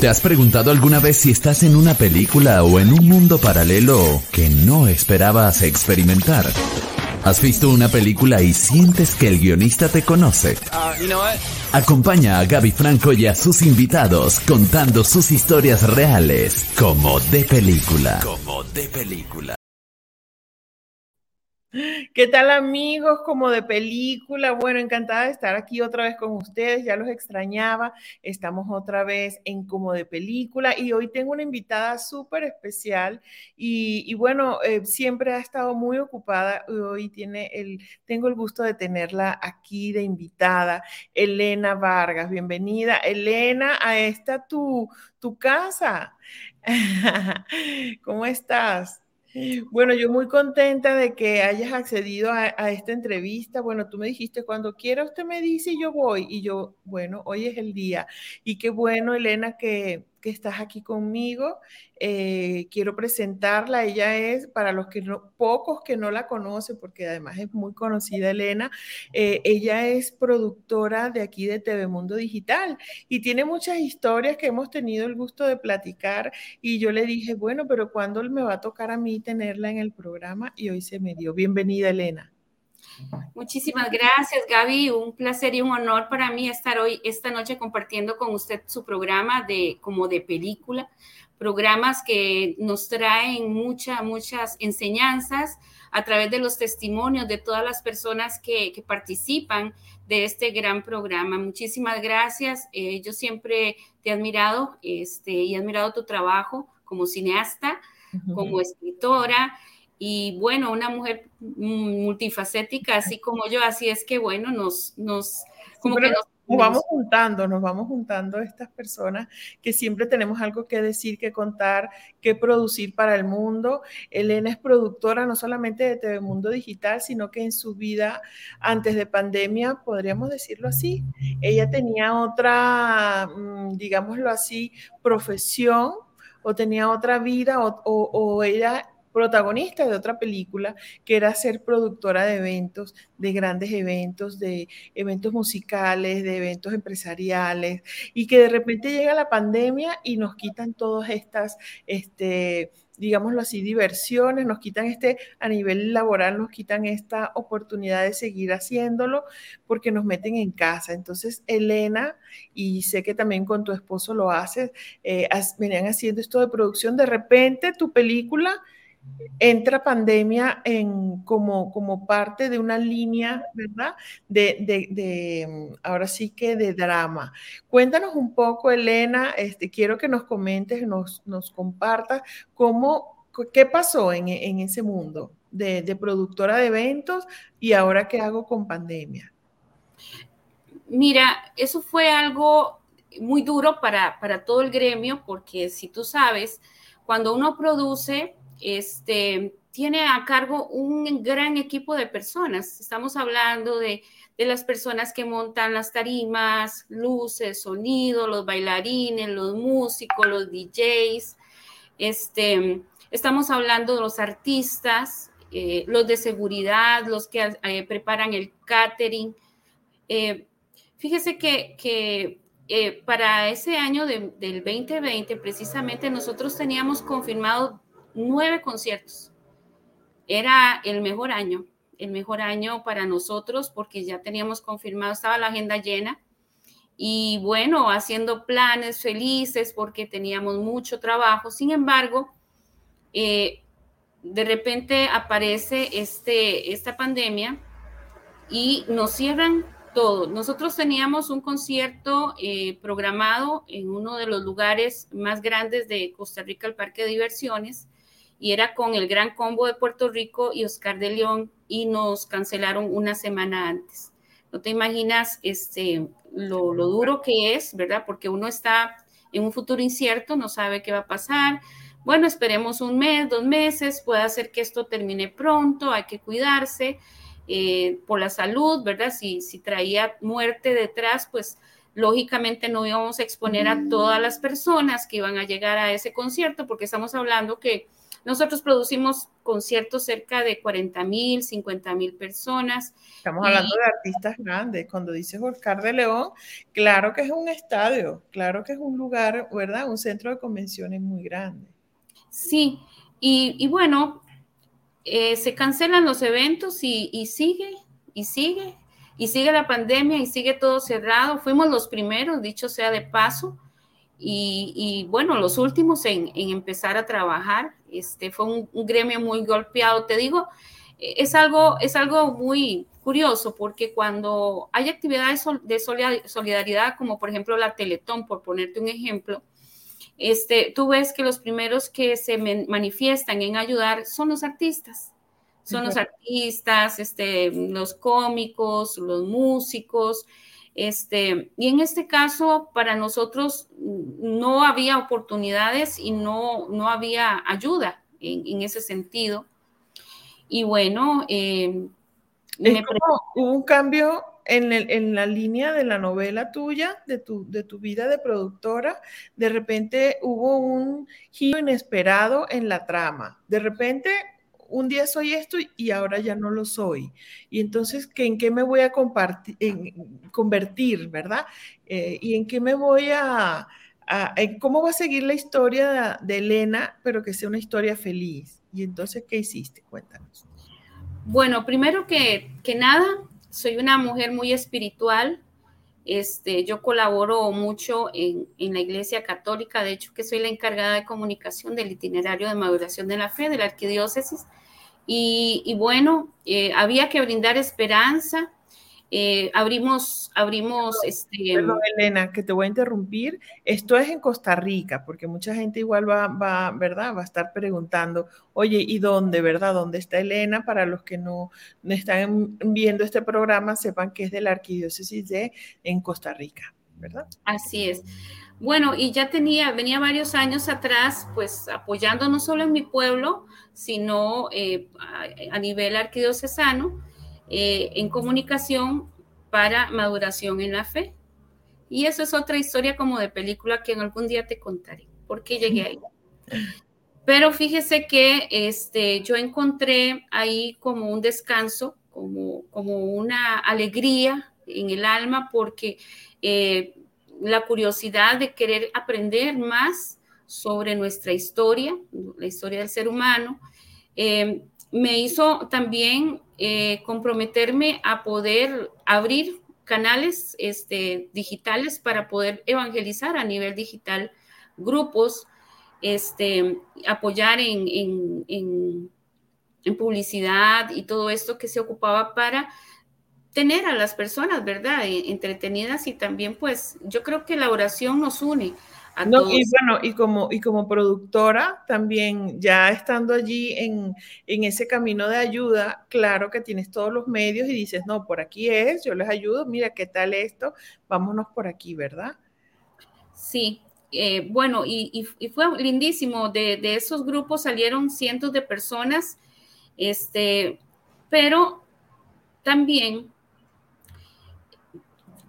¿Te has preguntado alguna vez si estás en una película o en un mundo paralelo que no esperabas experimentar? ¿Has visto una película y sientes que el guionista te conoce? Acompaña a Gaby Franco y a sus invitados contando sus historias reales como de película. Como de película. ¿Qué tal amigos? Como de película. Bueno, encantada de estar aquí otra vez con ustedes. Ya los extrañaba. Estamos otra vez en Como de película y hoy tengo una invitada súper especial y, bueno, eh, siempre ha estado muy ocupada. Hoy tiene el, tengo el gusto de tenerla aquí de invitada, Elena Vargas. Bienvenida, Elena, a esta tu, tu casa. ¿Cómo estás? Bueno, yo muy contenta de que hayas accedido a, esta entrevista. Bueno, tú me dijiste, cuando quiera usted me dice y yo voy. Y yo, bueno, hoy es el día. Y qué bueno, Elena, que, que estás aquí conmigo. Eh, quiero presentarla. Ella es, para los que no, pocos que no la conocen, porque además es muy conocida, Elena, eh, ella es productora de aquí de TV Mundo Digital y tiene muchas historias que hemos tenido el gusto de platicar. Y yo le dije, bueno, pero ¿cuándo me va a tocar a mí tenerla en el programa? Y hoy se me dio. Bienvenida, Elena. Muchísimas gracias, Gaby. Un placer y un honor para mí estar hoy, esta noche, compartiendo con usted su programa de como de película, programas que nos traen muchas, muchas enseñanzas a través de los testimonios de todas las personas que, participan de este gran programa. Muchísimas gracias. Eh, yo siempre te he admirado este, y he admirado tu trabajo como cineasta, como escritora y bueno, una mujer multifacética, así como yo, así es que bueno, nos, nos, como que nos, vamos juntando, nos vamos juntando estas personas que siempre tenemos algo que decir, que contar, que producir para el mundo. Elena es productora no solamente de TV Mundo Digital, sino que en su vida antes de pandemia, podríamos decirlo así, ella tenía otra, mm, digámoslo así, profesión o tenía otra vida o, o, o ella protagonista de otra película, que era ser productora de eventos, de grandes eventos, de eventos musicales, de eventos empresariales, y que de repente llega la pandemia y nos quitan todas estas, este, digámoslo así, diversiones, nos quitan este, a nivel laboral, nos quitan esta oportunidad de seguir haciéndolo porque nos meten en casa. Entonces, Elena, y sé que también con tu esposo lo haces, eh, venían haciendo esto de producción, de repente tu película entra pandemia en, como, como parte de una línea, ¿verdad? De, mm, ahora sí que de drama. Cuéntanos un poco, Elena, este, quiero que nos comentes, nos, nos compartas cómo, qué pasó en, ese mundo de, de, productora de eventos y ahora qué hago con pandemia. Mira, eso fue algo muy duro para, para todo el gremio, porque si tú sabes, cuando uno produce, este, tiene a cargo un gran equipo de personas. Estamos hablando de, las personas que montan las tarimas, luces, sonido, los bailarines, los músicos, los DJs. Este, estamos hablando de los artistas, eh, los de seguridad, los que eh, preparan el catering. Eh, fíjese que, para ese año del 2020, precisamente nosotros teníamos confirmado nueve conciertos. Era el mejor año, el mejor año para nosotros porque ya teníamos confirmado, estaba la agenda llena y bueno, haciendo planes felices porque teníamos mucho trabajo. Sin embargo, eh, de repente aparece este, esta pandemia y nos cierran todo. Nosotros teníamos un concierto eh, programado en uno de los lugares más grandes de Costa Rica, el Parque de Diversiones, y era con el Gran Combo de Puerto Rico y Oscar de León y nos cancelaron una semana antes. No te imaginas este, lo, lo duro que es, ¿verdad? Porque uno está en un futuro incierto, no sabe qué va a pasar. Bueno, esperemos un mes, dos meses, puede ser que esto termine pronto, hay que cuidarse eh, por la salud, ¿verdad? Si, si traía muerte detrás, pues lógicamente no íbamos a exponer a todas las personas que iban a llegar a ese concierto, porque estamos hablando que Nosotros producimos conciertos cerca de 40 mil, 50 mil personas. Estamos hablando de artistas grandes. Cuando dices Oscar de León, claro que es un estadio, claro que es un lugar, ¿verdad? Un centro de convenciones muy grande. Sí, y, bueno, eh, se cancelan los eventos y, y sigue, y sigue, y sigue la pandemia y sigue todo cerrado. Fuimos los primeros, dicho sea de paso y, bueno, los últimos en, empezar a trabajar. Este, fue un, gremio muy golpeado. Te digo, es algo, es algo muy curioso porque cuando hay actividades de solidaridad, como por ejemplo la Teletón, por ponerte un ejemplo, este, tú ves que los primeros que se manifiestan en ayudar son los artistas. Son los artistas, este, los cómicos, los músicos, este, y en este caso, para nosotros no había oportunidades y no, no había ayuda en, ese sentido. Y bueno, eh, hubo un cambio en, en, la línea de la novela tuya, de tu, de tu vida de productora, de repente hubo un giro inesperado en la trama. De repente un día soy esto y ahora ya no lo soy. Y entonces, ¿en qué me voy a convertir, verdad? Eh, ¿Y en qué me voy a, cómo va a seguir la historia de, Elena, pero que sea una historia feliz? Y entonces, ¿qué hiciste? Cuéntanos. Bueno, primero que, que nada, soy una mujer muy espiritual. Este, yo colaboro mucho en, la Iglesia Católica, de hecho que soy la encargada de comunicación del itinerario de maduración de la fe de la Arquidiócesis y, bueno, eh, había que brindar esperanza. Eh, abrimos, abrimos, este... Elena, que te voy a interrumpir. Esto es en Costa Rica, porque mucha gente igual va, va, ¿verdad? Va a estar preguntando, oye, ¿y dónde, verdad? ¿Dónde está Elena? Para los que no, están viendo este programa, sepan que es de la Arquidiócesis de en Costa Rica, ¿verdad? Así es. Bueno, y ya tenía, venía varios años atrás, pues apoyando no solo en mi pueblo, sino eh, a, nivel arquidiocesano, eh, en comunicación para maduración en la fe. Y eso es otra historia como de película que en algún día te contaré, por qué llegué ahí. Pero fíjese que este, yo encontré ahí como un descanso, como, como una alegría en el alma, porque eh, la curiosidad de querer aprender más sobre nuestra historia, la historia del ser humano, eh, me hizo también eh, comprometerme a poder abrir canales este, digitales para poder evangelizar a nivel digital grupos, este, apoyar en, en, publicidad y todo esto que se ocupaba para tener a las personas, ¿verdad? E, entretenidas y también pues yo creo que la oración nos une. A no, y bueno, y como, y como productora, también ya estando allí en, en, ese camino de ayuda, claro que tienes todos los medios y dices, no, por aquí es, yo les ayudo, mira qué tal esto, vámonos por aquí, ¿verdad? Sí, eh, bueno, y, y, fue lindísimo, de, de, esos grupos salieron cientos de personas, este, pero también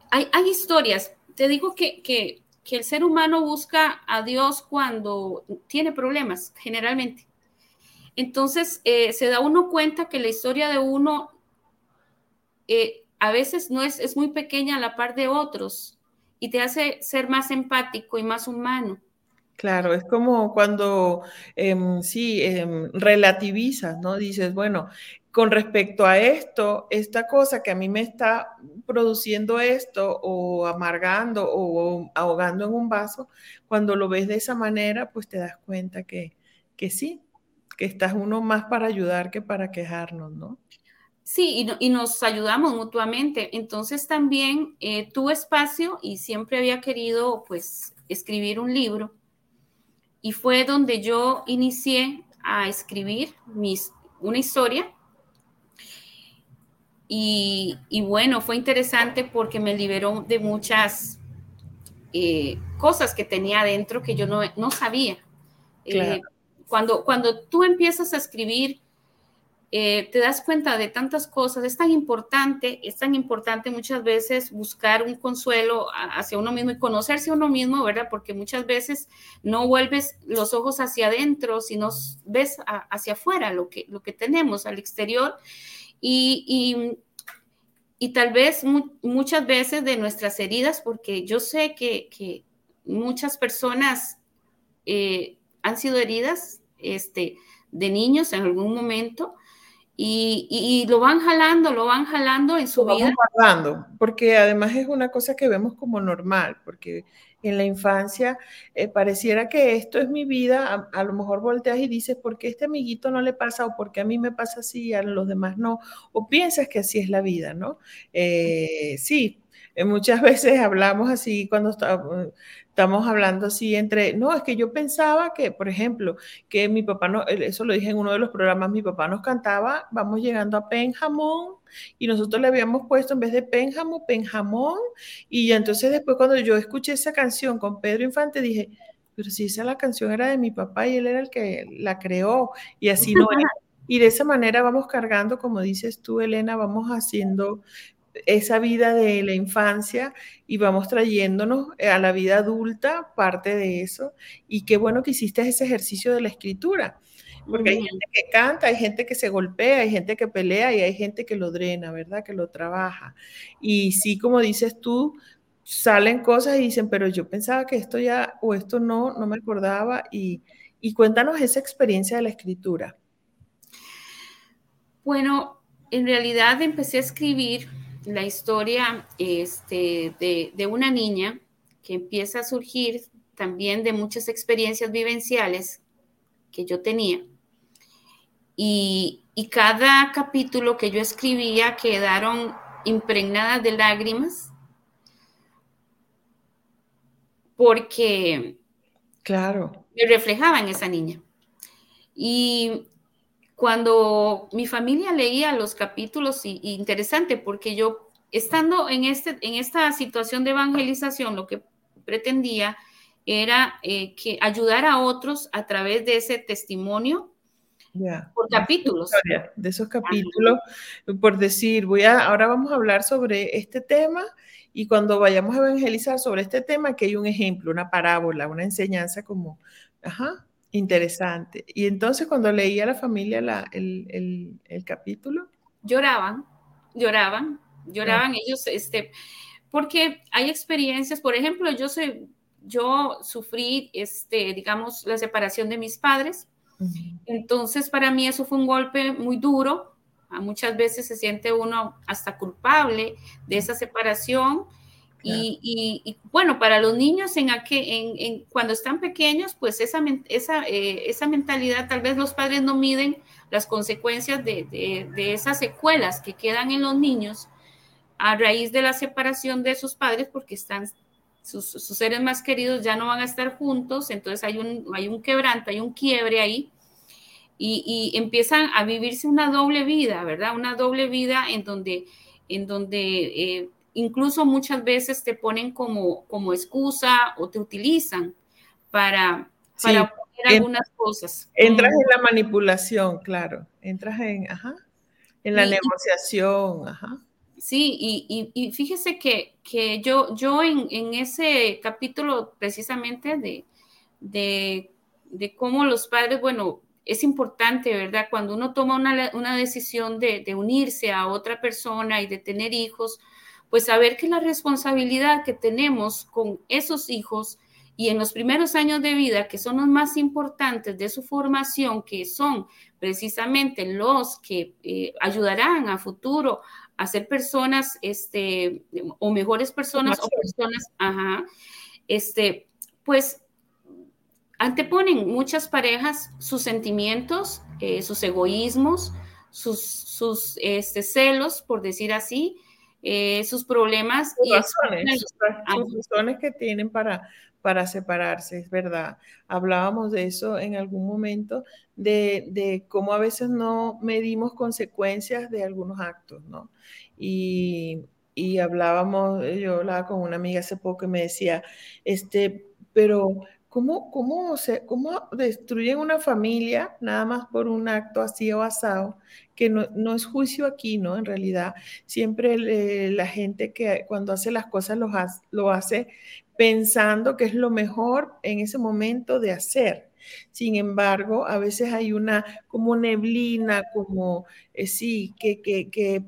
hay, historias. Te digo que, el ser humano busca a Dios cuando tiene problemas, generalmente. Entonces, eh, se da uno cuenta que la historia de uno eh, a veces no es, es muy pequeña a la par de otros y te hace ser más empático y más humano. Claro, es como cuando em, sí em, relativizas, ¿no? Dices, bueno, con respecto a esto, esta cosa que a mí me está produciendo esto o amargando o ahogando en un vaso, cuando lo ves de esa manera, pues te das cuenta que, que sí, que estás uno más para ayudar que para quejarnos, ¿no? Sí, y, nos ayudamos mutuamente. Entonces también eh, tu espacio y siempre había querido pues escribir un libro y fue donde yo inicié a escribir mis, una historia. Y, bueno, fue interesante porque me liberó de muchas eh, cosas que tenía adentro que yo no, sabía. Eh, cuando, cuando tú empiezas a escribir, eh, te das cuenta de tantas cosas. Es tan importante, es tan importante muchas veces buscar un consuelo hacia uno mismo y conocerse a uno mismo, ¿verdad? Porque muchas veces no vuelves los ojos hacia adentro, sino ves hacia afuera lo que, lo que tenemos al exterior. Y, y, tal vez muchas veces de nuestras heridas, porque yo sé que, muchas personas eh, han sido heridas este, de niños en algún momento y, lo van jalando, lo van jalando en su vida. Guardando, porque además es una cosa que vemos como normal, porque en la infancia eh, pareciera que esto es mi vida, a, lo mejor volteas y dices, ¿por qué este amiguito no le pasa o por qué a mí me pasa así y a los demás no? O piensas que así es la vida, ¿no? Eh, sí, muchas veces hablamos así cuando estamos hablando así entre, no, es que yo pensaba que, por ejemplo, que mi papá, no, eso lo dije en uno de los programas, mi papá nos cantaba, vamos llegando a Penjamón, y nosotros le habíamos puesto en vez de Penjamo, Penjamón, y entonces después cuando yo escuché esa canción con Pedro Infante, dije, pero si esa la canción era de mi papá y él era el que la creó, y así no Y de esa manera vamos cargando, como dices tú, Elena, vamos haciendo esa vida de la infancia y vamos trayéndonos a la vida adulta parte de eso. Y qué bueno que hiciste ese ejercicio de la escritura, porque hay gente que canta, hay gente que se golpea, hay gente que pelea y hay gente que lo drena, ¿verdad? Que lo trabaja. Y sí, como dices tú, salen cosas y dicen, pero yo pensaba que esto ya o esto no, no me acordaba. Y, y cuéntanos esa experiencia de la escritura. Bueno, en realidad empecé a escribir la historia este, de, una niña que empieza a surgir también de muchas experiencias vivenciales que yo tenía. Y, cada capítulo que yo escribía quedaron impregnadas de lágrimas porque claro. me reflejaba en esa niña. Y cuando mi familia leía los capítulos, y, interesante, porque yo, estando en, este, en esta situación de evangelización, lo que pretendía era eh, que ayudar a otros a través de ese testimonio por capítulos. De esos capítulos, por decir, voy a, ahora vamos a hablar sobre este tema y cuando vayamos a evangelizar sobre este tema, que hay un ejemplo, una parábola, una enseñanza como, ajá, Interesante. Y entonces cuando leía a la familia el, capítulo. Lloraban, lloraban, lloraban ellos, este, porque hay experiencias, por ejemplo, yo soy, yo sufrí, este, digamos, la separación de mis padres. Entonces, para mí eso fue un golpe muy duro. Muchas veces se siente uno hasta culpable de esa separación y, bueno, para los niños en, en, cuando están pequeños, pues esa, esa, eh, esa, mentalidad, tal vez los padres no miden las consecuencias de, de, esas secuelas que quedan en los niños a raíz de la separación de sus padres, porque están, sus, sus, seres más queridos ya no van a estar juntos, entonces hay un, hay un quebranto, hay un quiebre ahí. Y, y empiezan a vivirse una doble vida, ¿verdad? Una doble vida en donde, en donde eh, incluso muchas veces te ponen como, como excusa o te utilizan para, para algunas cosas. Entras en la manipulación, claro. Entras en, ajá, en la negociación, ajá. Sí, y, fíjese que, yo, yo en, ese capítulo precisamente de, de, cómo los padres, bueno, es importante, ¿verdad? Cuando uno toma una, decisión de, de, unirse a otra persona y de tener hijos, pues saber que la responsabilidad que tenemos con esos hijos y en los primeros años de vida, que son los más importantes de su formación, que son precisamente los que eh, ayudarán a futuro a ser personas, este, o mejores personas, o personas, ajá, este, pues anteponen muchas parejas sus sentimientos, eh, sus egoísmos, sus, sus este, celos, por decir así, eh, sus problemas y razones, sus, razones que tienen para, para separarse, es verdad. Hablábamos de eso en algún momento, de, de, cómo a veces no medimos consecuencias de algunos actos, ¿no? Y, y hablábamos, yo hablaba con una amiga hace poco y me decía, este, pero ¿Cómo, cómo, se, ¿Cómo destruyen una familia nada más por un acto así o asado? Que no, es juicio aquí, ¿no? En realidad, siempre la gente que cuando hace las cosas lo, hace pensando que es lo mejor en ese momento de hacer. Sin embargo, a veces hay una como neblina, como eh, sí, que, que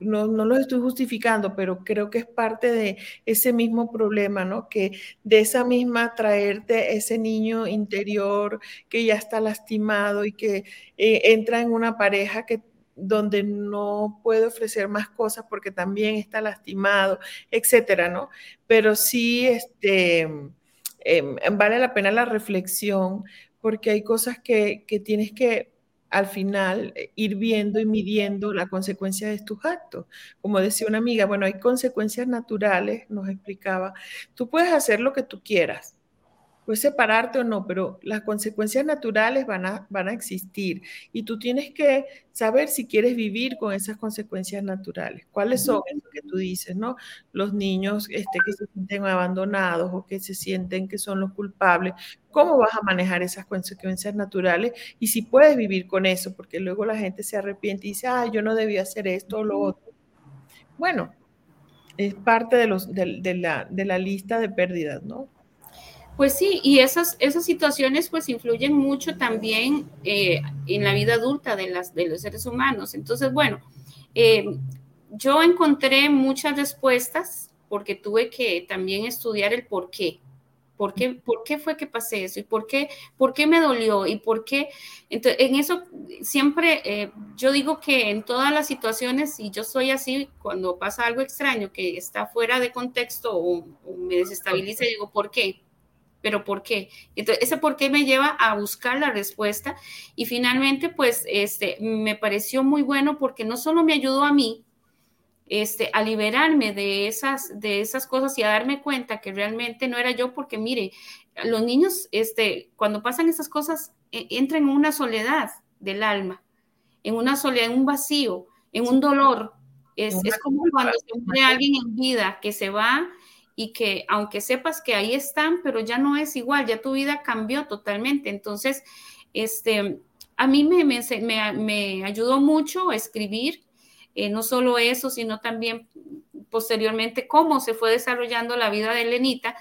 no, no lo estoy justificando, pero creo que es parte de ese mismo problema, ¿no? Que de esa misma traerte ese niño interior que ya está lastimado y que eh, entra en una pareja que donde no puede ofrecer más cosas porque también está lastimado, etcétera, ¿no? Pero sí, este, em, vale la pena la reflexión porque hay cosas que, que tienes que al final eh, ir viendo y midiendo la consecuencia de tus actos. Como decía una amiga, bueno, hay consecuencias naturales, nos explicaba, tú puedes hacer lo que tú quieras, puedes separarte o no, pero las consecuencias naturales van a, van a existir y tú tienes que saber si quieres vivir con esas consecuencias naturales. ¿Cuáles son? Que tú dices, ¿no? Los niños este, que se sienten abandonados o que se sienten que son los culpables. ¿Cómo vas a manejar esas consecuencias naturales? Y si puedes vivir con eso, porque luego la gente se arrepiente y dice, ah, yo no debía hacer esto o lo otro. Bueno, es parte de, los, de, la, de la lista de pérdidas, ¿no? Pues sí, y esas, esas situaciones pues influyen mucho también eh, en la vida adulta de, las, de los seres humanos. Entonces, bueno, eh, yo encontré muchas respuestas porque tuve que también estudiar el por qué. ¿Por qué, ¿Por qué fue que pasé eso? ¿Y por qué, por qué me dolió? ¿Y por qué? Entonces, en eso siempre eh, yo digo que en todas las situaciones, y yo soy así, cuando pasa algo extraño que está fuera de contexto o, o me desestabiliza, digo, ¿por qué? Pero ¿por qué? Entonces, ese por qué me lleva a buscar la respuesta y finalmente, pues, este, me pareció muy bueno porque no solo me ayudó a mí, este, a liberarme de esas, de esas cosas y a darme cuenta que realmente no era yo, porque mire, los niños, este, cuando pasan esas cosas, e, entran en una soledad del alma, en una soledad, en un vacío, en un dolor. Es, es como cuando se muere alguien en vida que se va y que aunque sepas que ahí están, pero ya no es igual, ya tu vida cambió totalmente. Entonces, este, a mí me, ayudó mucho a escribir, eh, no solo eso, sino también posteriormente cómo se fue desarrollando la vida de Lenita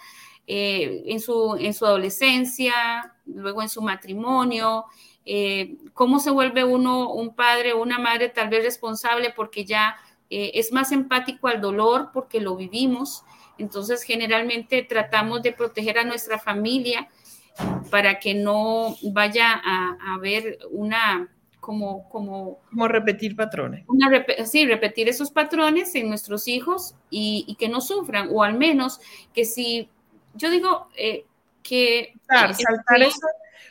eh, en, su, en su adolescencia, luego en su matrimonio, eh, cómo se vuelve uno un padre o una madre tal vez responsable porque ya es más empático al dolor porque lo vivimos. Entonces, generalmente tratamos de proteger a nuestra familia para que no vaya a, haber una, como, como... Como repetir patrones. Una, sí, repetir esos patrones en nuestros hijos y, que no sufran, o al menos que si, yo digo eh, que... saltar eso,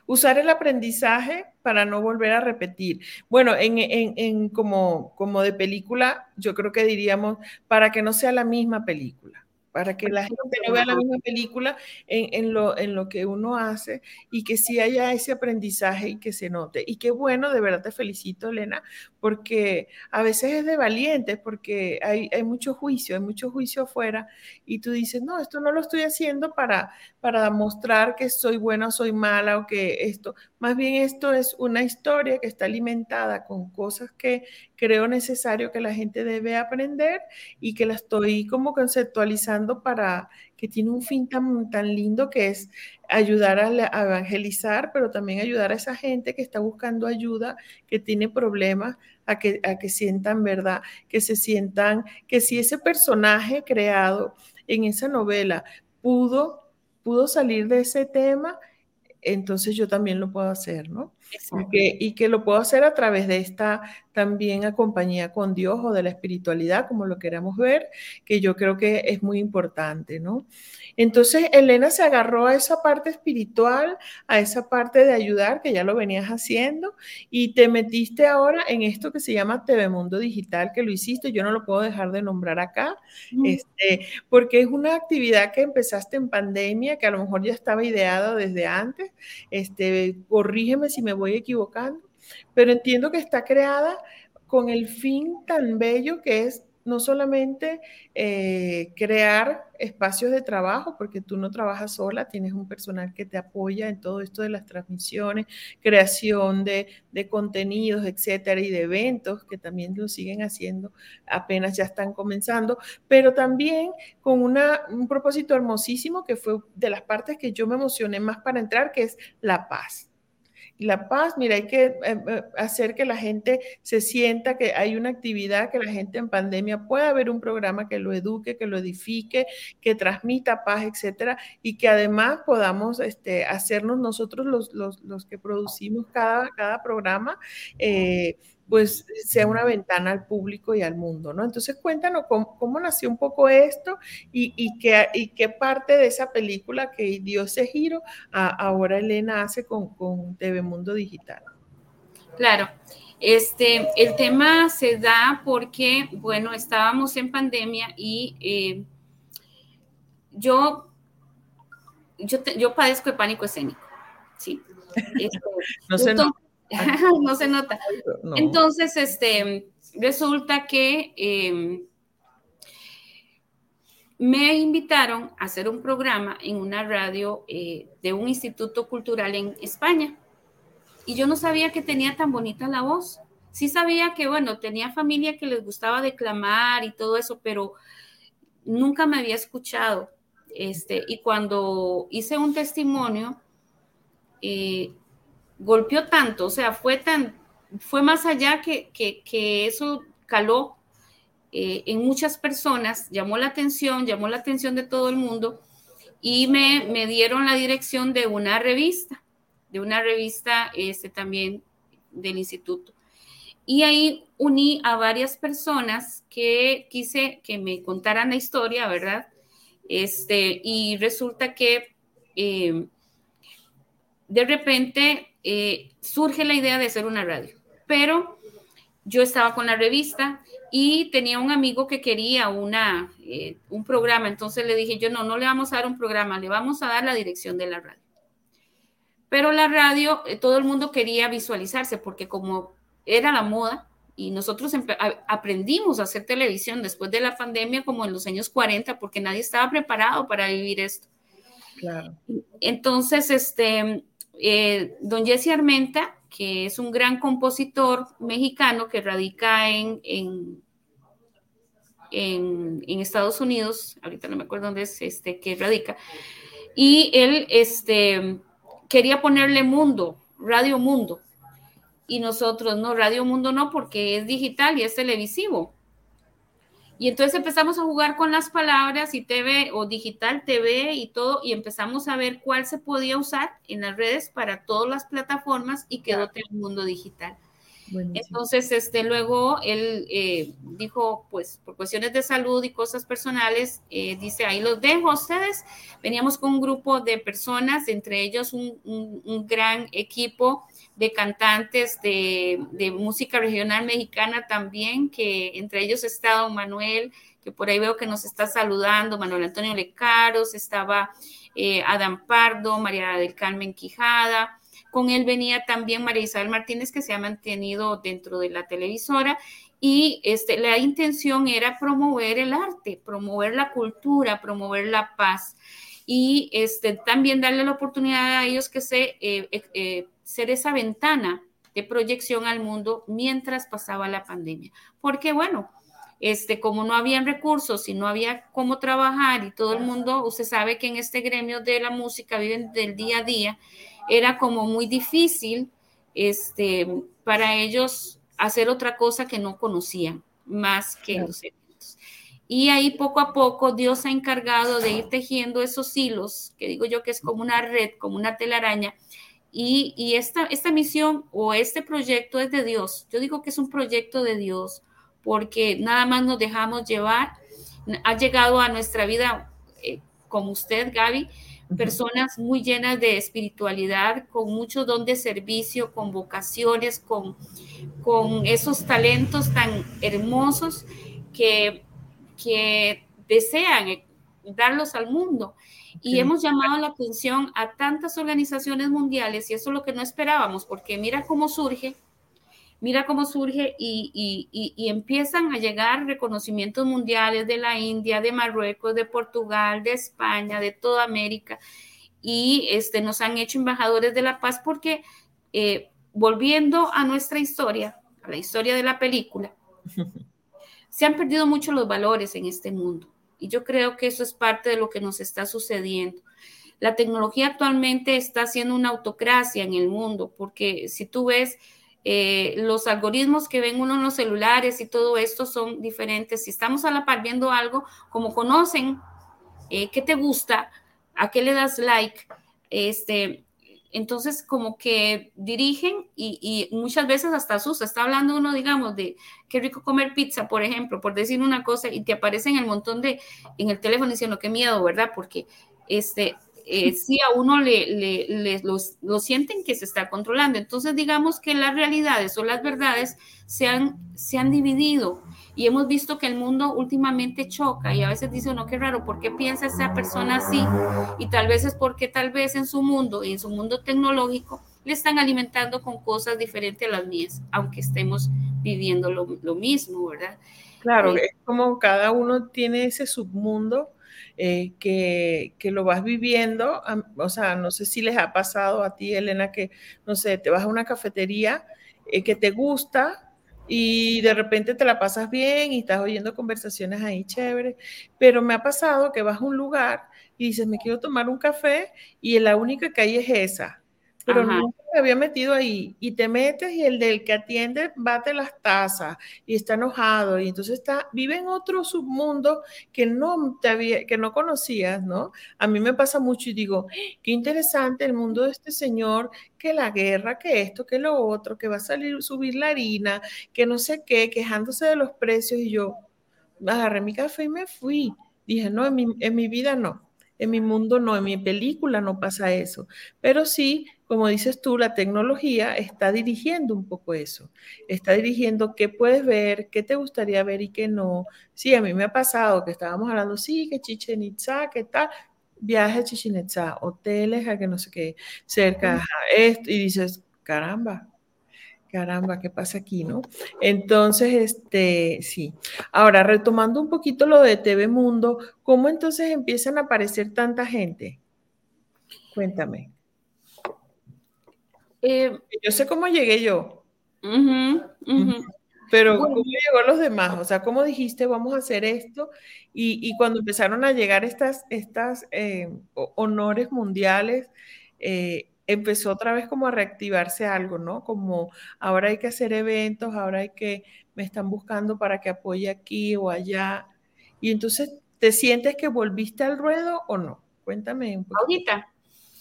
usar el aprendizaje para no volver a repetir. Bueno, en, en, en, como, como de película, yo creo que diríamos, para que no sea la misma película para que la gente no vea la misma película en, lo, en lo que uno hace y que sí haya ese aprendizaje y que se note. Y qué bueno, de verdad te felicito, Elena, porque a veces es de valientes, porque hay, hay mucho juicio, hay mucho juicio afuera y tú dices, no, esto no lo estoy haciendo para, para mostrar que soy buena o soy mala o que esto, más bien esto es una historia que está alimentada con cosas que creo necesario que la gente debe aprender y que la estoy como conceptualizando para que tiene un fin tan, tan lindo que es ayudar a, evangelizar, pero también ayudar a esa gente que está buscando ayuda, que tiene problemas, a que, a que sientan verdad, que se sientan, que si ese personaje creado en esa novela pudo, pudo salir de ese tema, entonces yo también lo puedo hacer, ¿no? Y que, y que, lo puedo hacer a través de esta también acompañía con Dios o de la espiritualidad, como lo queramos ver, que yo creo que es muy importante, ¿no? Entonces, Elena se agarró a esa parte espiritual, a esa parte de ayudar, que ya lo venías haciendo, y te metiste ahora en esto que se llama TV Mundo Digital, que lo hiciste, yo no lo puedo dejar de nombrar acá, este, porque es una actividad que empezaste en pandemia, que a lo mejor ya estaba ideada desde antes, este, corrígeme si me voy equivocando, pero entiendo que está creada con el fin tan bello que es no solamente eh, crear espacios de trabajo, porque tú no trabajas sola, tienes un personal que te apoya en todo esto de las transmisiones, creación de, contenidos, etcétera, y de eventos que también lo siguen haciendo, apenas ya están comenzando, pero también con una, un propósito hermosísimo que fue de las partes que yo me emocioné más para entrar, que es la paz la paz, mira, hay que eh, eh, hacer que la gente se sienta que hay una actividad, que la gente en pandemia pueda haber un programa que lo eduque, que lo edifique, que transmita paz, etcétera, y que además podamos este, hacernos nosotros los, los, que producimos cada, cada programa. Eh, pues sea una ventana al público y al mundo, ¿no? Entonces cuéntanos cómo, nació un poco esto y, qué, y, qué, parte de esa película que dio ese giro ahora Elena hace con, con TV Mundo Digital. Claro, este, el tema se da porque, bueno, estábamos en pandemia y eh, yo, yo, yo padezco de pánico escénico, ¿sí? no sé, no se nota. Entonces, este, resulta que em, me invitaron a hacer un programa en una radio eh, de un instituto cultural en España. Y yo no sabía que tenía tan bonita la voz. Sí sabía que, bueno, tenía familia que les gustaba declamar y todo eso, pero nunca me había escuchado. Este, y cuando hice un testimonio, eh, golpeó tanto, o sea, fue tan, fue más allá que, que, eso caló eh, en muchas personas, llamó la atención, llamó la atención de todo el mundo y me, me dieron la dirección de una revista, de una revista este, también del instituto. Y ahí uní a varias personas que quise que me contaran la historia, ¿verdad? Este, y resulta que eh, de repente eh, surge la idea de hacer una radio, pero yo estaba con la revista y tenía un amigo que quería una, eh, un programa, entonces le dije yo, no, no le vamos a dar un programa, le vamos a dar la dirección de la radio. Pero la radio, eh, todo el mundo quería visualizarse porque como era la moda y nosotros aprendimos a hacer televisión después de la pandemia como en los años 40 porque nadie estaba preparado para vivir esto. Claro. Entonces, este, eh, don Jesse Armenta, que es un gran compositor mexicano que radica en, en, en, Estados Unidos, ahorita no me acuerdo dónde es, este, que radica, y él este, quería ponerle mundo, Radio Mundo, y nosotros no, Radio Mundo no, porque es digital y es televisivo. Y entonces empezamos a jugar con las palabras y TV o digital TV y todo, y empezamos a ver cuál se podía usar en las redes para todas las plataformas y quedó el mundo digital. Entonces, este, luego él eh, dijo, pues por cuestiones de salud y cosas personales, eh, dice, ahí los dejo a ustedes. Veníamos con un grupo de personas, entre ellos un, un gran equipo de cantantes de, música regional mexicana también, que entre ellos está don Manuel, que por ahí veo que nos está saludando, Manuel Antonio Lecaros, estaba eh, Adam Pardo, María del Carmen Quijada, con él venía también María Isabel Martínez, que se ha mantenido dentro de la televisora, y este, la intención era promover el arte, promover la cultura, promover la paz. Y este, también darle la oportunidad a ellos que se eh, eh, ser esa ventana de proyección al mundo mientras pasaba la pandemia. Porque bueno, este, como no habían recursos y no había cómo trabajar y todo el mundo, usted sabe que en este gremio de la música viven del día a día, era como muy difícil este, para ellos hacer otra cosa que no conocían más que los eventos. Y ahí poco a poco Dios ha encargado de ir tejiendo esos hilos, que digo yo que es como una red, como una telaraña, y, esta, esta misión o este proyecto es de Dios. Yo digo que es un proyecto de Dios porque nada más nos dejamos llevar. Ha llegado a nuestra vida, eh, como usted, Gaby, personas muy llenas de espiritualidad, con mucho don de servicio, con vocaciones, con, con esos talentos tan hermosos que, que desean darlos al mundo. Y hemos llamado la atención a tantas organizaciones mundiales y eso es lo que no esperábamos, porque mira cómo surge mira cómo surge y, y, empiezan a llegar reconocimientos mundiales de la India, de Marruecos, de Portugal, de España, de toda América. Y este, nos han hecho embajadores de la paz porque, eh, volviendo a nuestra historia, a la historia de la película, se han perdido mucho los valores en este mundo. Y yo creo que eso es parte de lo que nos está sucediendo. La tecnología actualmente está haciendo una autocracia en el mundo, porque si tú ves eh, los algoritmos que ven uno en los celulares y todo esto son diferentes. Si estamos a la par viendo algo, como conocen eh, qué te gusta, a qué le das like, este, entonces como que dirigen y, muchas veces hasta asusta. Está hablando uno, digamos, de qué rico comer pizza, por ejemplo, por decir una cosa, y te aparecen el montón de en el teléfono diciendo qué miedo, ¿verdad? Porque este, eh, sí a uno le, le, lo sienten que se está controlando. Entonces, digamos que las realidades o las verdades se han, se han dividido y hemos visto que el mundo últimamente choca y a veces dice uno, qué raro, ¿por qué piensa esa persona así? Y tal vez es porque tal vez en su mundo y en su mundo tecnológico le están alimentando con cosas diferentes a las mías, aunque estemos viviendo lo, lo mismo, ¿verdad? Claro, eh, es como cada uno tiene ese submundo eh, que, que, lo vas viviendo, o sea, no sé si les ha pasado a ti, Elena, que, no sé, te vas a una cafetería eh, que te gusta y de repente te la pasas bien y estás oyendo conversaciones ahí chéveres, pero me ha pasado que vas a un lugar y dices, me quiero tomar un café y la única que hay es esa pero no me había metido ahí. Y te metes y el del que atiende bate las tazas y está enojado y entonces está, vive en otro submundo que no, te había, que no conocías, ¿no? A mí me pasa mucho y digo, qué interesante el mundo de este señor, que la guerra, que esto, que lo otro, que va a salir, subir la harina, que no sé qué, quejándose de los precios y yo agarré mi café y me fui. Dije, no, en mi, en mi vida no. En mi mundo no, en mi película no pasa eso. Pero sí, como dices tú, la tecnología está dirigiendo un poco eso. Está dirigiendo qué puedes ver, qué te gustaría ver y qué no. Sí, a mí me ha pasado que estábamos hablando, sí, que Chichen Itza, qué tal, viaje a Chichen Itza, hoteles, a que no sé qué, cerca, esto, y dices, caramba, Caramba, ¿qué pasa aquí, no? Entonces, este, sí. Ahora, retomando un poquito lo de TV Mundo, ¿cómo entonces empiezan a aparecer tanta gente? Cuéntame. Eh, yo sé cómo llegué yo. Pero ¿cómo llegó los demás? O sea, ¿cómo dijiste vamos a hacer esto? Y, cuando empezaron a llegar estas, estas eh, honores mundiales, eh, empezó otra vez como a reactivarse algo, ¿no? Como ahora hay que hacer eventos, ahora hay que, me están buscando para que apoye aquí o allá. Y entonces, ¿te sientes que volviste al ruedo o no? Cuéntame un poco. Ahorita.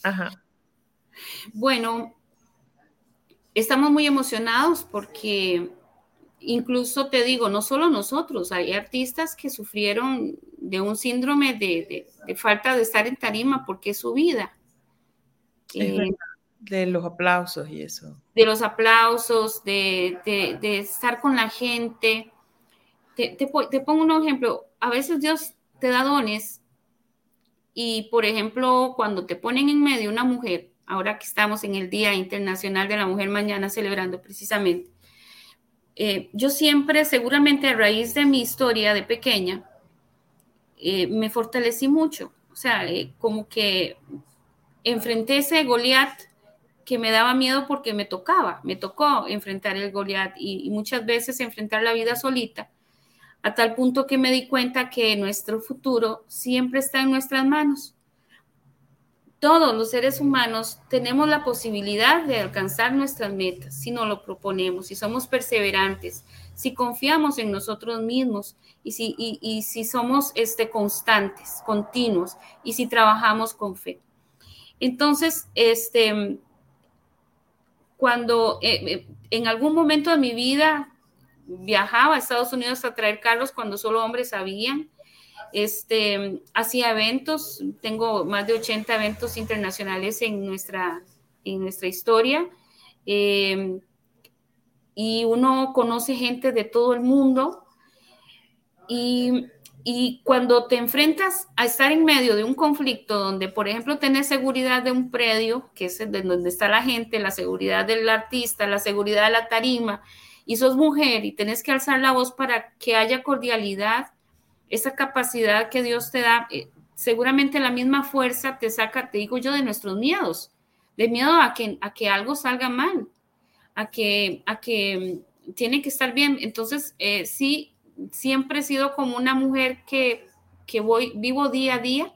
Ajá. Bueno, estamos muy emocionados porque incluso te digo, no solo nosotros, hay artistas que sufrieron de un síndrome de, de falta de estar en tarima porque es su vida. Eh, de los aplausos y eso. De los aplausos, de, estar con la gente. Te, pongo un ejemplo. A veces Dios te da dones y, por ejemplo, cuando te ponen en medio una mujer, ahora que estamos en el Día Internacional de la Mujer mañana celebrando precisamente, eh, yo siempre, seguramente a raíz de mi historia de pequeña, eh, me fortalecí mucho. O sea, como que enfrenté ese Goliat que me daba miedo porque me tocaba, me tocó enfrentar el Goliat y, muchas veces enfrentar la vida solita, a tal punto que me di cuenta que nuestro futuro siempre está en nuestras manos. Todos los seres humanos tenemos la posibilidad de alcanzar nuestras metas si nos lo proponemos, si somos perseverantes, si confiamos en nosotros mismos y si, somos este, constantes, continuos y si trabajamos con fe. Entonces, este, cuando eh, eh, en algún momento de mi vida viajaba a Estados Unidos a traer carros cuando solo hombres habían, este, hacía eventos, tengo más de 80 eventos internacionales en nuestra, en nuestra historia. Em, y uno conoce gente de todo el mundo y y cuando te enfrentas a estar en medio de un conflicto donde, por ejemplo, tenés seguridad de un predio, que es de donde está la gente, la seguridad del artista, la seguridad de la tarima, y sos mujer y tenés que alzar la voz para que haya cordialidad, esa capacidad que Dios te da, eh, seguramente la misma fuerza te saca, te digo yo, de nuestros miedos, de miedo a que, a que algo salga mal, a que, a que mm, tiene que estar bien. Entonces, eh, sí, siempre he sido como una mujer que, que voy, vivo día a día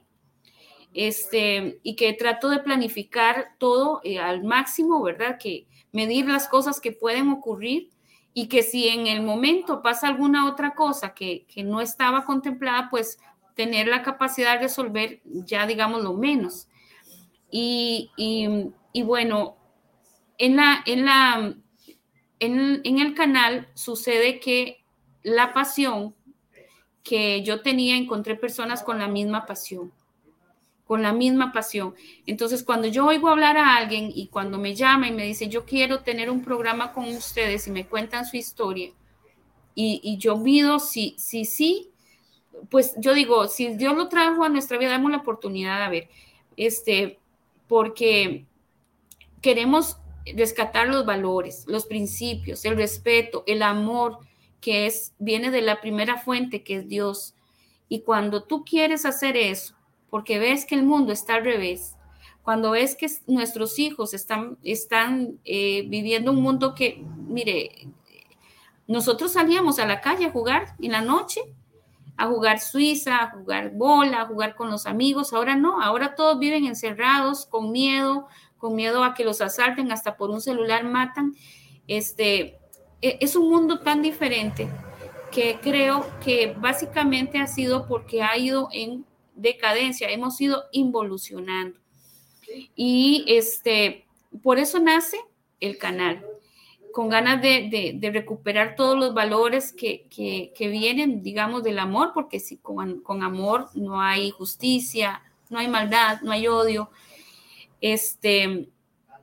este, y que trato de planificar todo eh, al máximo, ¿verdad? Que medir las cosas que pueden ocurrir y que si en el momento pasa alguna otra cosa que, no estaba contemplada, pues tener la capacidad de resolver ya, digamos, lo menos. Y, bueno, en, la, en, la, en, en el canal sucede que la pasión que yo tenía, encontré personas con la misma pasión con la misma pasión. Entonces, cuando yo oigo hablar a alguien y cuando me llama y me dice, yo quiero tener un programa con ustedes y me cuentan su historia, y, yo mido si sí, sí, pues yo digo, si Dios lo trajo a nuestra vida, damos la oportunidad a ver, este, porque queremos rescatar los valores, los principios, el respeto, el amor que es viene de la primera fuente que es Dios. Y cuando tú quieres hacer eso, porque ves que el mundo está al revés, cuando ves que nuestros hijos están, están eh, viviendo un mundo que, mire, nosotros salíamos a la calle a jugar en la noche, a jugar Suiza, a jugar bola, a jugar con los amigos, ahora no, ahora todos viven encerrados, con miedo, con miedo a que los asalten, hasta por un celular matan. Este, e, es un mundo tan diferente que creo que básicamente ha sido porque ha ido en decadencia, hemos ido involucionando. Y este, por eso nace el canal, con ganas de, recuperar todos los valores que, vienen, digamos, del amor, porque si con, con, amor no hay justicia, no hay maldad, no hay odio. Este,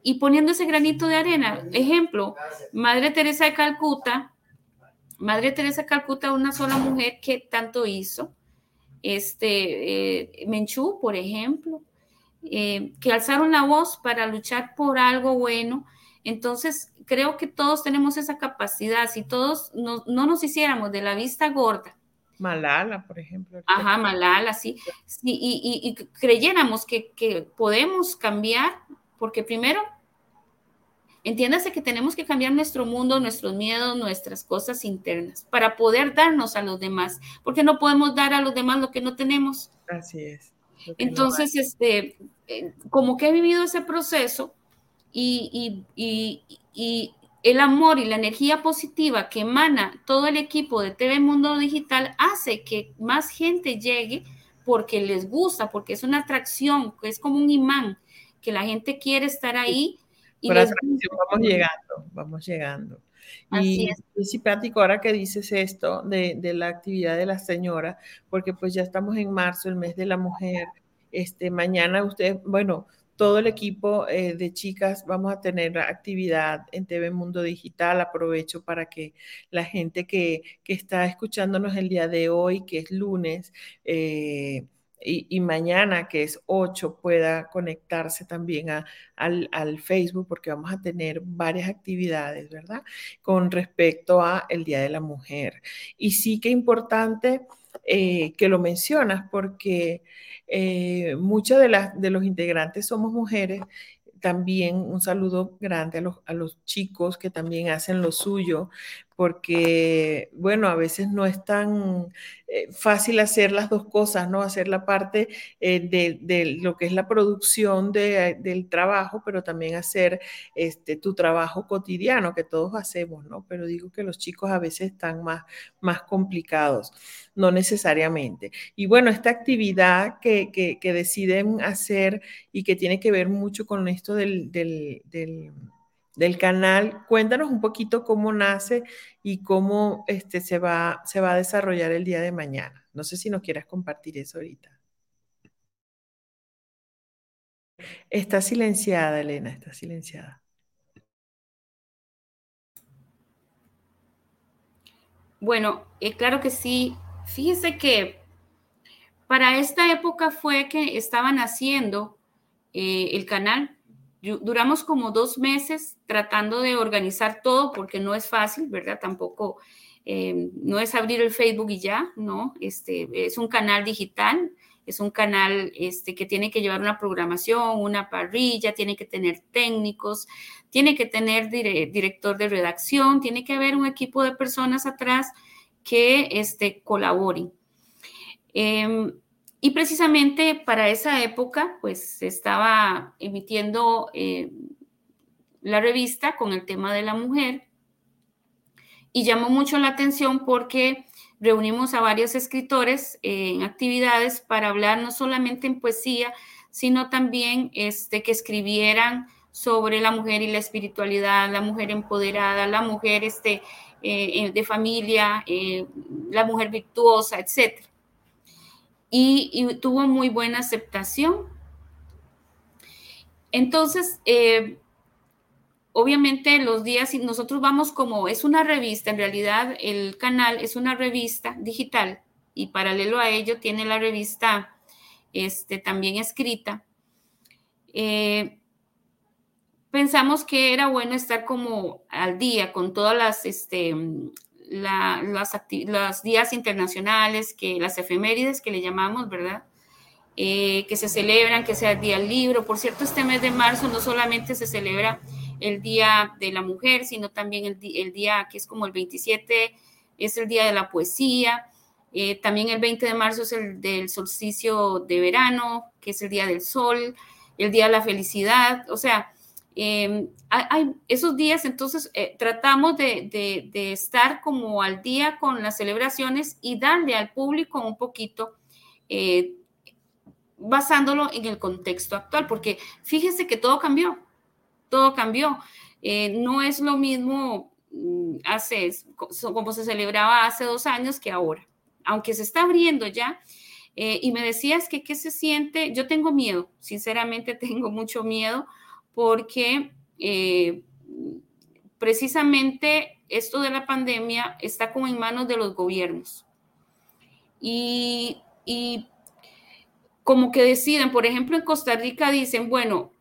y poniendo ese granito de arena, ejemplo, Madre Teresa de Calcuta, Madre Teresa de Calcuta, una sola mujer que tanto hizo, este, eh, Menchú, por ejemplo, eh, que alzaron la voz para luchar por algo bueno. Entonces, creo que todos tenemos esa capacidad. Si todos no, nos hiciéramos de la vista gorda. Malala, por ejemplo. Ajá, Malala, sí. y, creyéramos que, que podemos cambiar, porque primero Entiéndase que tenemos que cambiar nuestro mundo, nuestros miedos, nuestras cosas internas para poder darnos a los demás, porque no podemos dar a los demás lo que no tenemos. Así es. Entonces, este, eh, como que he vivido ese proceso y, y, el amor y la energía positiva que emana todo el equipo de TV Mundo Digital hace que más gente llegue porque les gusta, porque es una atracción, es como un imán, que la gente quiere estar ahí y vamos llegando, vamos llegando. y es simpático ahora que dices esto de, de, la actividad de la señora, porque pues ya estamos en marzo, el mes de la mujer. Este, mañana usted, bueno, todo el equipo eh, de chicas vamos a tener actividad en TV Mundo Digital. Aprovecho para que la gente que, que está escuchándonos el día de hoy, que es lunes, eh, y, mañana, que es 8, pueda conectarse también a, al, Facebook, porque vamos a tener varias actividades, ¿verdad? Con respecto a el Día de la Mujer. Y sí que importante eh, que lo mencionas, porque eh, muchas de, las, de los integrantes somos mujeres también un saludo grande a los, a los, chicos que también hacen lo suyo, porque, bueno, a veces no es tan eh, fácil hacer las dos cosas, ¿no? Hacer la parte eh, de, lo que es la producción del trabajo, pero también hacer este, tu trabajo cotidiano, que todos hacemos, ¿no? Pero digo que los chicos a veces están más, más complicados, no necesariamente. Y bueno, esta actividad que, que, deciden hacer y que tiene que ver mucho con esto del, del del canal. Cuéntanos un poquito cómo nace y cómo este, se, va, se va a desarrollar el día de mañana. No sé si nos quieras compartir eso ahorita. Está silenciada, Elena, está silenciada. Bueno, eh, claro que sí. Fíjese que para esta época fue que estaban haciendo eh, el canal duramos como dos meses tratando de organizar todo porque no es fácil, ¿verdad? Tampoco, eh, no es abrir el Facebook y ya, ¿no? Este, es un canal digital, es un canal este, que tiene que llevar una programación, una parrilla, tiene que tener técnicos, tiene que tener director de redacción, tiene que haber un equipo de personas atrás que este, colaboren. Em, y precisamente para esa época, pues estaba emitiendo eh, la revista con el tema de la mujer. Y llamó mucho la atención porque reunimos a varios escritores eh, en actividades para hablar no solamente en poesía, sino también este, que escribieran sobre la mujer y la espiritualidad, la mujer empoderada, la mujer este, eh, de familia, la mujer virtuosa, etc y, tuvo muy buena aceptación. Entonces, eh, obviamente los días, nosotros vamos como, es una revista, en realidad el canal es una revista digital y paralelo a ello tiene la revista este, también escrita. Eh, pensamos que era bueno estar como al día con todas las, este, las, días internacionales, que las efemérides que le llamamos, ¿verdad? Eh, que se celebran, que sea el Día del Libro. Por cierto, este mes de marzo no solamente se celebra el Día de la Mujer, sino también el, día que es como el 27, es el Día de la Poesía. Eh, también el 20 de marzo es el del solsticio de verano, que es el Día del Sol, el Día de la Felicidad. O sea, Em, hay, esos días, entonces, eh, tratamos de, estar como al día con las celebraciones y darle al público un poquito, eh, basándolo en el contexto actual, porque fíjese que todo cambió, todo cambió. Eh, no es lo mismo mm, hace, como se celebraba hace dos años que ahora, aunque se está abriendo ya. y me decías que qué se siente, yo tengo miedo, sinceramente tengo mucho miedo porque eh, precisamente esto de la pandemia está como en manos de los gobiernos. Y, como que deciden, por ejemplo, en Costa Rica dicen, bueno,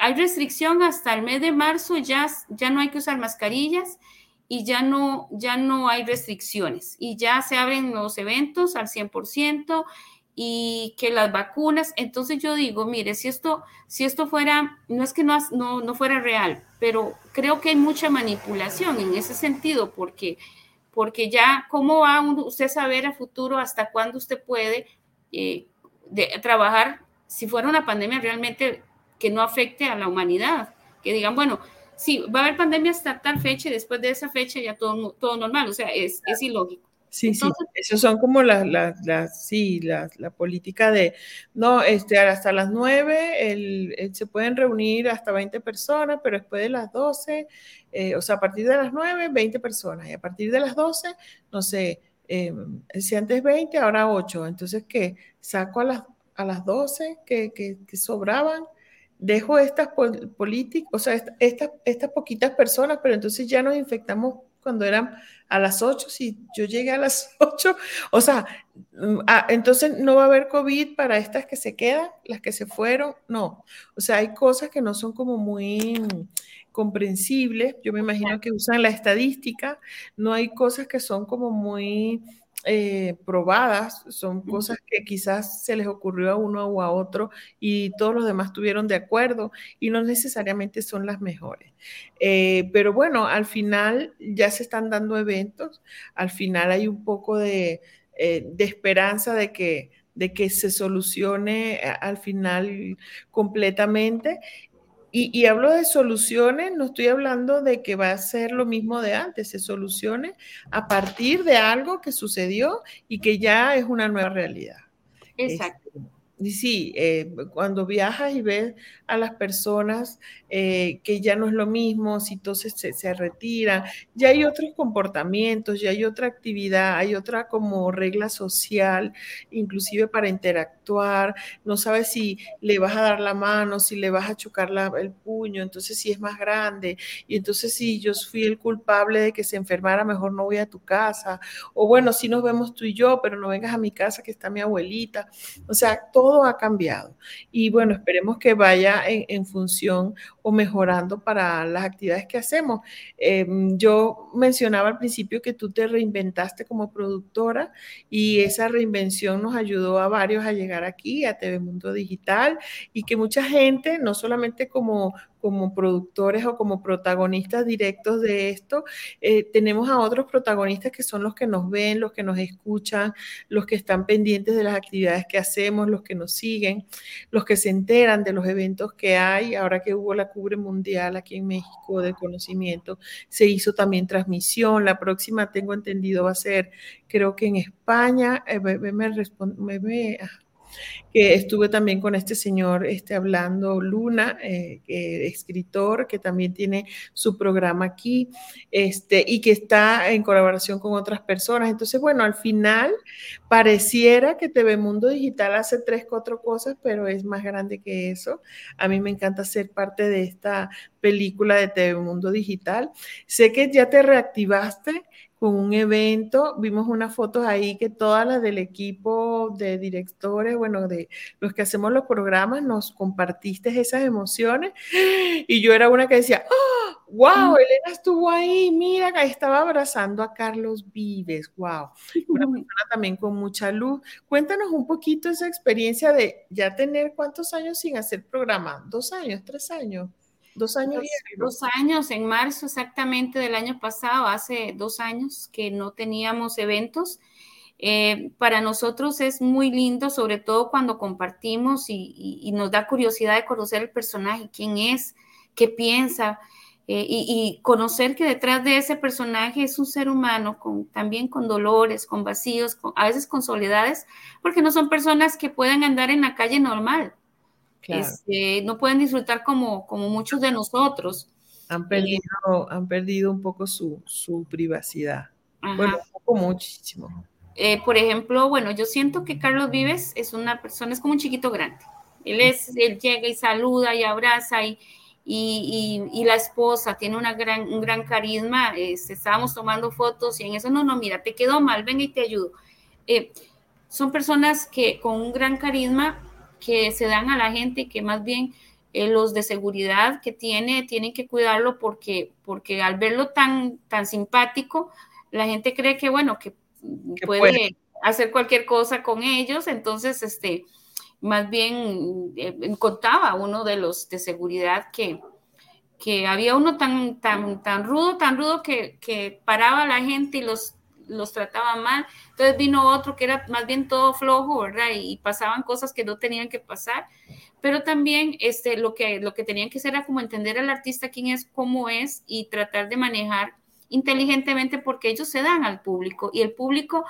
hay restricción hasta el mes de marzo, ya, ya no hay que usar mascarillas y ya no, ya no hay restricciones y ya se abren los eventos al 100% y que las vacunas, entonces yo digo, mire, si esto, si esto fuera, no es que no, no, fuera real, pero creo que hay mucha manipulación en ese sentido, porque, porque ya, ¿cómo va usted saber a futuro hasta cuándo usted puede eh, trabajar si fuera una pandemia realmente que no afecte a la humanidad? Que digan, bueno, sí, va a haber pandemia hasta tal fecha y después de esa fecha ya todo, todo normal, o sea, es, es ilógico. Sí, sí, esos son como las, las, sí, la, política de, no, este, hasta las 9 el, se pueden reunir hasta 20 personas, pero después de las 12, eh, o sea, a partir de las 9, 20 personas, y a partir de las 12, no sé, eh, si antes 20, ahora 8, entonces, ¿qué? Saco a las, a las 12 que, que, que sobraban, dejo estas políticas, o sea, estas, estas poquitas personas, pero entonces ya nos infectamos cuando eran a las 8, si yo llegué a las 8, o sea, mm, ah, entonces no va a haber COVID para estas que se quedan, las que se fueron, no. O sea, hay cosas que no son como muy comprensibles. Yo me imagino que usan la estadística, no hay cosas que son como muy eh, probadas, son cosas que quizás se les ocurrió a uno o a otro y todos los demás tuvieron de acuerdo y no necesariamente son las mejores. Eh, pero bueno, al final ya se están dando eventos, al final hay un poco de, eh, de esperanza de que de que se solucione al final completamente y, hablo de soluciones, no estoy hablando de que va a ser lo mismo de antes, se solucione a partir de algo que sucedió y que ya es una nueva realidad. Exacto. Y sí, eh, cuando viajas y ves a las personas eh, que ya no es lo mismo, si entonces se, se, retiran, ya hay otros comportamientos, ya hay otra actividad, hay otra como regla social, inclusive para interactuar, no sabes si le vas a dar la mano, si le vas a chocar el puño, entonces si es más grande, y entonces si yo fui el culpable de que se enfermara, mejor no voy a tu casa, o bueno, si nos vemos tú y yo, pero no vengas a mi casa que está mi abuelita, o sea, todo todo ha cambiado. Y bueno, esperemos que vaya en, función o mejorando para las actividades que hacemos. Em, yo mencionaba al principio que tú te reinventaste como productora y esa reinvención nos ayudó a varios a llegar aquí, a TV Mundo Digital, y que mucha gente, no solamente como como productores o como protagonistas directos de esto, eh, tenemos a otros protagonistas que son los que nos ven, los que nos escuchan, los que están pendientes de las actividades que hacemos, los que nos siguen, los que se enteran de los eventos que hay. Ahora que hubo la cubre mundial aquí en México de conocimiento, se hizo también transmisión. La próxima, tengo entendido, va a ser, creo que en España. Eh, me, me, me, ah, que estuve también con este señor este, hablando, Luna, eh, escritor, que también tiene su programa aquí, este, y que está en colaboración con otras personas. Entonces, bueno, al final pareciera que TV Mundo Digital hace tres, cuatro cosas, pero es más grande que eso. A mí me encanta ser parte de esta película de TV Mundo Digital. Sé que ya te reactivaste con un evento. Vimos unas fotos ahí que todas las del equipo de directores, bueno, de los que hacemos los programas, nos compartiste esas emociones. Y yo era una que decía, wow, mm. Elena estuvo ahí, mira, estaba abrazando a Carlos Vives, wow. Una persona también con mucha luz. Cuéntanos un poquito esa experiencia de ya tener cuántos años sin hacer programa, dos años, tres años. Dos años. Dos, años, en marzo exactamente del año pasado, hace dos años que no teníamos eventos. Eh, para nosotros es muy lindo, sobre todo cuando compartimos y, nos da curiosidad de conocer el personaje, quién es, qué piensa, eh, y, conocer que detrás de ese personaje es un ser humano con, también con dolores, con vacíos, a veces con soledades, porque no son personas que puedan andar en la calle normal. Este, no pueden disfrutar como, como muchos de nosotros. Han eh, perdido, han perdido un poco su, privacidad. Bueno, un poco muchísimo. Eh, por ejemplo, bueno, yo siento que Carlos Vives es una persona, es como un chiquito grande. Él, es, él llega y saluda y abraza y, y, la esposa tiene una gran, un gran carisma. Este, estábamos tomando fotos y en eso, no, no, mira, te quedó mal, venga y te ayudo. Eh, son personas que con un gran carisma que se dan a la gente y que más bien eh, los de seguridad que tiene tienen que cuidarlo porque, porque al verlo tan, tan simpático, la gente cree que, bueno, que, puede, hacer cualquier cosa con ellos, entonces, este, más bien eh, contaba uno de los de seguridad que, que había uno tan, tan, tan rudo, tan rudo que, que paraba a la gente y los los trataba mal. Entonces vino otro que era más bien todo flojo, ¿verdad? Y, pasaban cosas que no tenían que pasar. Pero también este, lo, que, lo que tenían que hacer era como entender al artista quién es, cómo es y tratar de manejar inteligentemente porque ellos se dan al público y el público,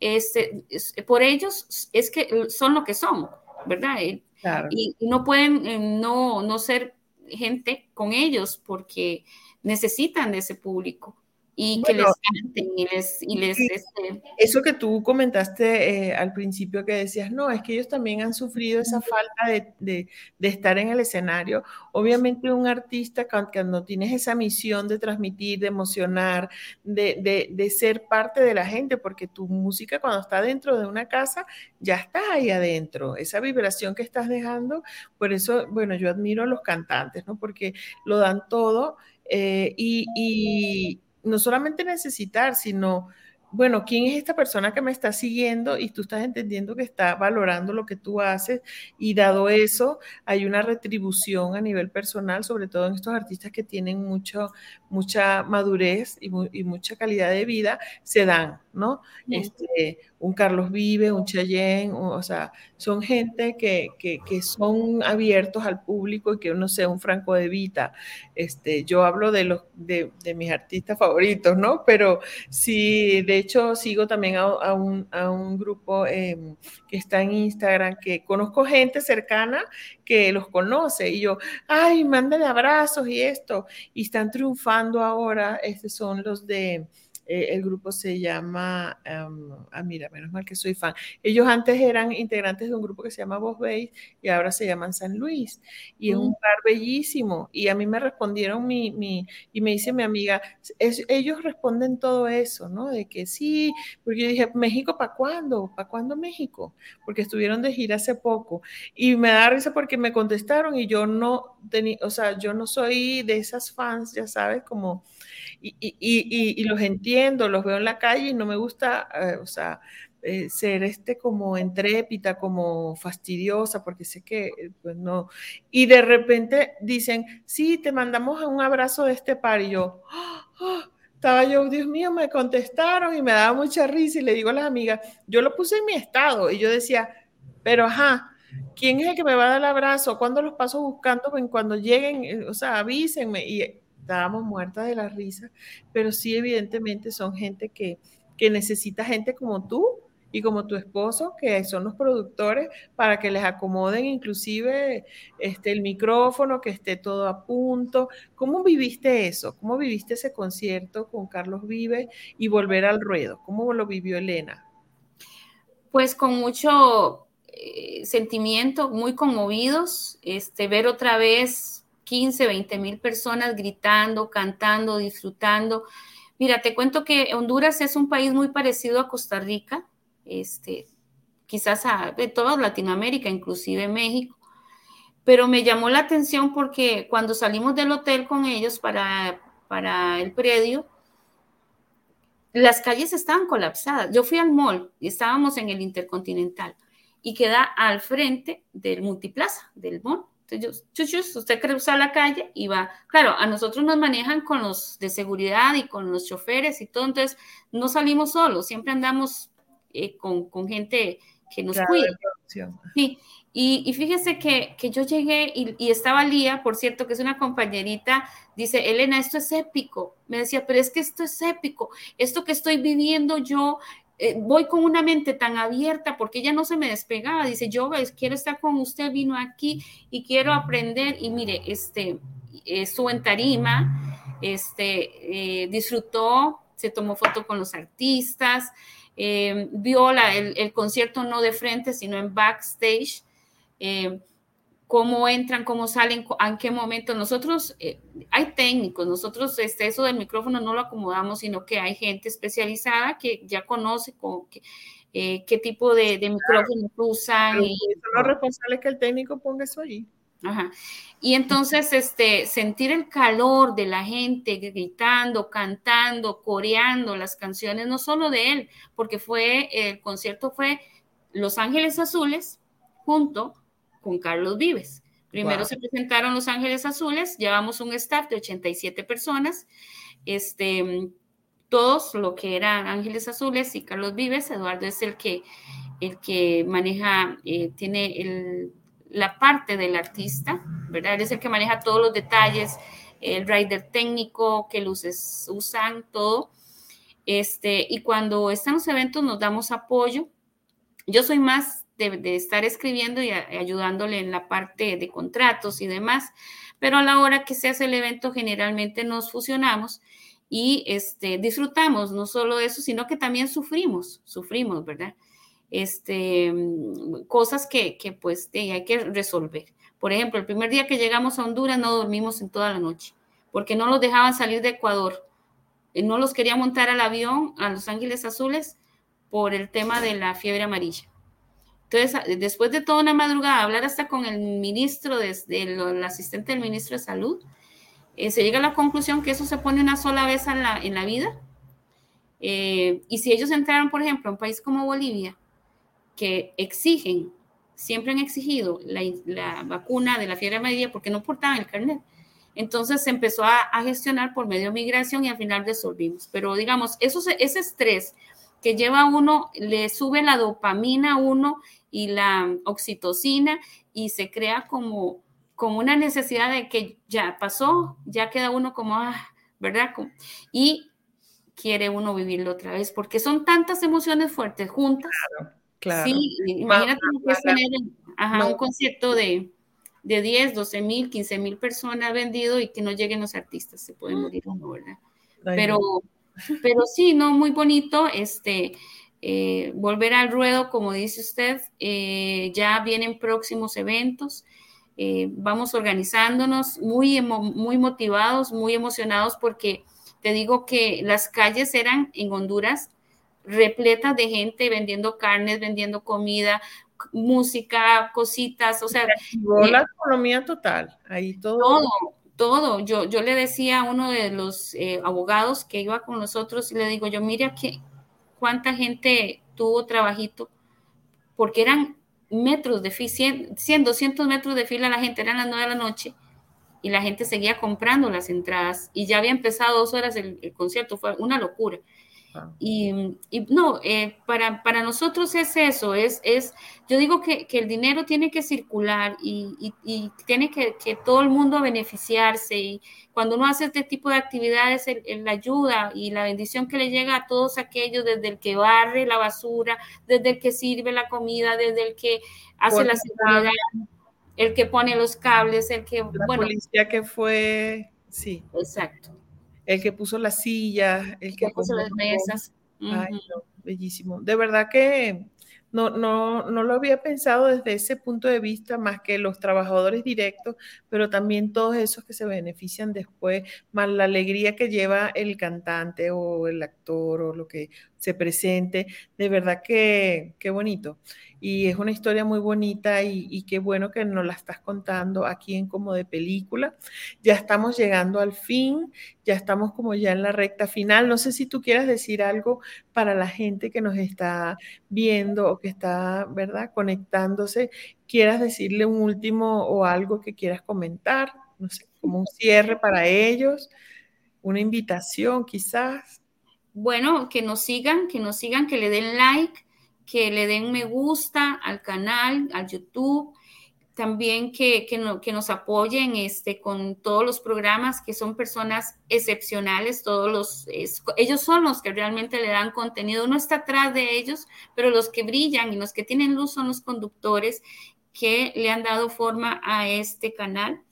este, por ellos es que son lo que son, ¿verdad? Y, y, no pueden eh, no, no ser gente con ellos porque necesitan de ese público y que les y les... Y les este Eso que tú comentaste eh, al principio que decías, no, es que ellos también han sufrido esa falta de, de, de estar en el escenario. Obviamente un artista cuando tienes esa misión de transmitir, de emocionar, de, de, ser parte de la gente, porque tu música cuando está dentro de una casa, ya está ahí adentro, esa vibración que estás dejando, por eso, bueno, yo admiro a los cantantes, ¿no? Porque lo dan todo. Eh, y, y, no solamente necesitar, sino, bueno, ¿quién es esta persona que me está siguiendo? Y tú estás entendiendo que está valorando lo que tú haces y dado eso, hay una retribución a nivel personal, sobre todo en estos artistas que tienen mucho, mucha madurez y, mucha calidad de vida, se dan, ¿no? Este, un Carlos Vive, un Cheyenne, o, sea, son gente que, que, que, son abiertos al público y que uno sea un Franco de Vita. Este, yo hablo de, los, de, de, mis artistas favoritos, ¿no? Pero sí, de hecho, sigo también a, un, grupo em, que está en Instagram, que conozco gente cercana que los conoce y yo, ay, mándale abrazos y esto, y están triunfando ahora, estos son los de eh, el grupo se llama, em, ah, mira, menos mal que soy fan. Ellos antes eran integrantes de un grupo que se llama Voz Base y ahora se llaman San Luis. Y es un lugar bellísimo. Y a mí me respondieron mi, mi y me dice mi amiga, ellos responden todo eso, ¿no? De que sí, porque yo dije, ¿México para cuándo? ¿Para cuándo México? Porque estuvieron de gira hace poco. Y me da risa porque me contestaron y yo no tenía, o sea, yo no soy de esas fans, ya sabes, como y, los entiendo, los veo en la calle y no me gusta, eh, o sea, eh, ser este como entrépita, como fastidiosa, porque sé que, eh, pues no. Y de repente dicen, sí, te mandamos un abrazo de este par y yo, ¡ah! estaba yo, Dios mío, me contestaron y me daba mucha risa y le digo a las amigas, yo lo puse en mi estado y yo decía, pero ajá, ¿quién es el que me va a dar el abrazo? ¿Cuándo los paso buscando? Cuando lleguen, o sea, avísenme. Y estábamos muertas de la risa, pero sí evidentemente son gente que, que necesita gente como tú y como tu esposo, que son los productores, para que les acomoden inclusive este, el micrófono, que esté todo a punto. ¿Cómo viviste eso? ¿Cómo viviste ese concierto con Carlos Vive y volver al ruedo? ¿Cómo lo vivió Elena? Pues con mucho eh, sentimiento, muy conmovidos, este, ver otra vez 15, 20 mil personas gritando, cantando, disfrutando. Mira, te cuento que Honduras es un país muy parecido a Costa Rica, este, quizás a de toda Latinoamérica, inclusive México. Pero me llamó la atención porque cuando salimos del hotel con ellos para, para el predio, las calles estaban colapsadas. Yo fui al mall y estábamos en el Intercontinental y queda al frente del multiplaza, del mall. Entonces, yo, usted cruza la calle y va. Claro, a nosotros nos manejan con los de seguridad y con los choferes y todo, entonces no salimos solos, siempre andamos eh, con, con, gente que nos cuida. Sí, y, y, fíjese que, que yo llegué y, y, estaba Lía, por cierto, que es una compañerita, dice, Elena, esto es épico. Me decía, pero es que esto es épico. Esto que estoy viviendo yo eh, voy con una mente tan abierta porque ella no se me despegaba. Dice, yo quiero estar con usted, vino aquí y quiero aprender. Y mire, este, estuvo en tarima, este, eh, disfrutó, se tomó foto con los artistas, eh, vio el, el, concierto no de frente, sino en backstage cómo entran, cómo salen, en qué momento. Nosotros, eh, hay técnicos, nosotros este, eso del micrófono no lo acomodamos, sino que hay gente especializada que ya conoce con, eh, qué tipo de, de micrófono usan. Y, son los responsables que el técnico ponga eso allí. Ajá. Y entonces, este, sentir el calor de la gente gritando, cantando, coreando las canciones, no solo de él, porque fue, el concierto fue Los Ángeles Azules junto con Carlos Vives. Primero se presentaron Los Ángeles Azules, llevamos un staff de 87 personas, este, todos lo que eran Ángeles Azules y Carlos Vives, Eduardo es el que, el que maneja, eh, tiene el, la parte del artista, ¿verdad? es el que maneja todos los detalles, el rider técnico, qué luces usan, todo. Este, y cuando están los eventos nos damos apoyo. Yo soy más de, estar escribiendo y ayudándole en la parte de contratos y demás, pero a la hora que se hace el evento generalmente nos fusionamos y este, disfrutamos no solo eso, sino que también sufrimos, sufrimos, ¿verdad? Este, cosas que, que pues hay que resolver. Por ejemplo, el primer día que llegamos a Honduras no dormimos en toda la noche, porque no los dejaban salir de Ecuador. Eh, no los quería montar al avión a Los Ángeles Azules por el tema de la fiebre amarilla. Entonces, después de toda una madrugada, hablar hasta con el ministro, desde el, asistente del ministro de Salud, eh, se llega a la conclusión que eso se pone una sola vez en la, en la vida. Eh, y si ellos entraron, por ejemplo, a un país como Bolivia, que exigen, siempre han exigido la, la vacuna de la fiebre amarilla porque no portaban el carnet. Entonces se empezó a, gestionar por medio migración y al final resolvimos. Pero digamos, eso, ese estrés que lleva a uno, le sube la dopamina a uno y la oxitocina y se crea como, como una necesidad de que ya pasó, ya queda uno como, ah, ¿verdad? Y quiere uno vivirlo otra vez, porque son tantas emociones fuertes juntas. Claro, claro. Sí, imagínate es tener un concierto de, de 10, 12 mil, 15 mil personas vendido y que no lleguen los artistas, se puede morir uno, ¿verdad? Pero Pero sí, no, muy bonito, este, eh, volver al ruedo, como dice usted, eh, ya vienen próximos eventos. Eh, vamos organizándonos muy, muy motivados, muy emocionados porque te digo que las calles eran en Honduras repletas de gente vendiendo carnes, vendiendo comida, música, cositas, o sea... la economía total, ahí todo. Todo, todo. Yo, yo le decía a uno de los abogados que iba con nosotros y le digo, yo mira que cuánta gente tuvo trabajito, porque eran metros de fila, 100, 200 metros de fila, la gente eran las 9 de la noche y la gente seguía comprando las entradas y ya había empezado dos horas el concierto, fue una locura. Y, no, eh, para, para, nosotros es eso, es, es yo digo que, que el dinero tiene que circular y, y, tiene que, que, todo el mundo beneficiarse y cuando uno hace este tipo de actividades, la ayuda y la bendición que le llega a todos aquellos, desde el que barre la basura, desde el que sirve la comida, desde el que hace la seguridad, el que pone los cables, el que... La policía que fue, sí. Exacto el que puso las sillas, el que, puso las mesas. Ay, bellísimo. De verdad que no, no, no lo había pensado desde ese punto de vista, más que los trabajadores directos, pero también todos esos que se benefician después, más la alegría que lleva el cantante o el actor o lo que se presente. De verdad que qué bonito y es una historia muy bonita y, qué bueno que nos la estás contando aquí en como de película. Ya estamos llegando al fin, ya estamos como ya en la recta final. No sé si tú quieras decir algo para la gente que nos está viendo o que está, ¿verdad?, conectándose. ¿Quieras decirle un último o algo que quieras comentar? No sé, como un cierre para ellos, una invitación quizás. Bueno, que nos sigan, que nos sigan, que le den like que le den me gusta al canal, al YouTube, también que, que, nos apoyen este, con todos los programas, que son personas excepcionales, todos los, ellos son los que realmente le dan contenido, uno está atrás de ellos, pero los que brillan y los que tienen luz son los conductores que le han dado forma a este canal.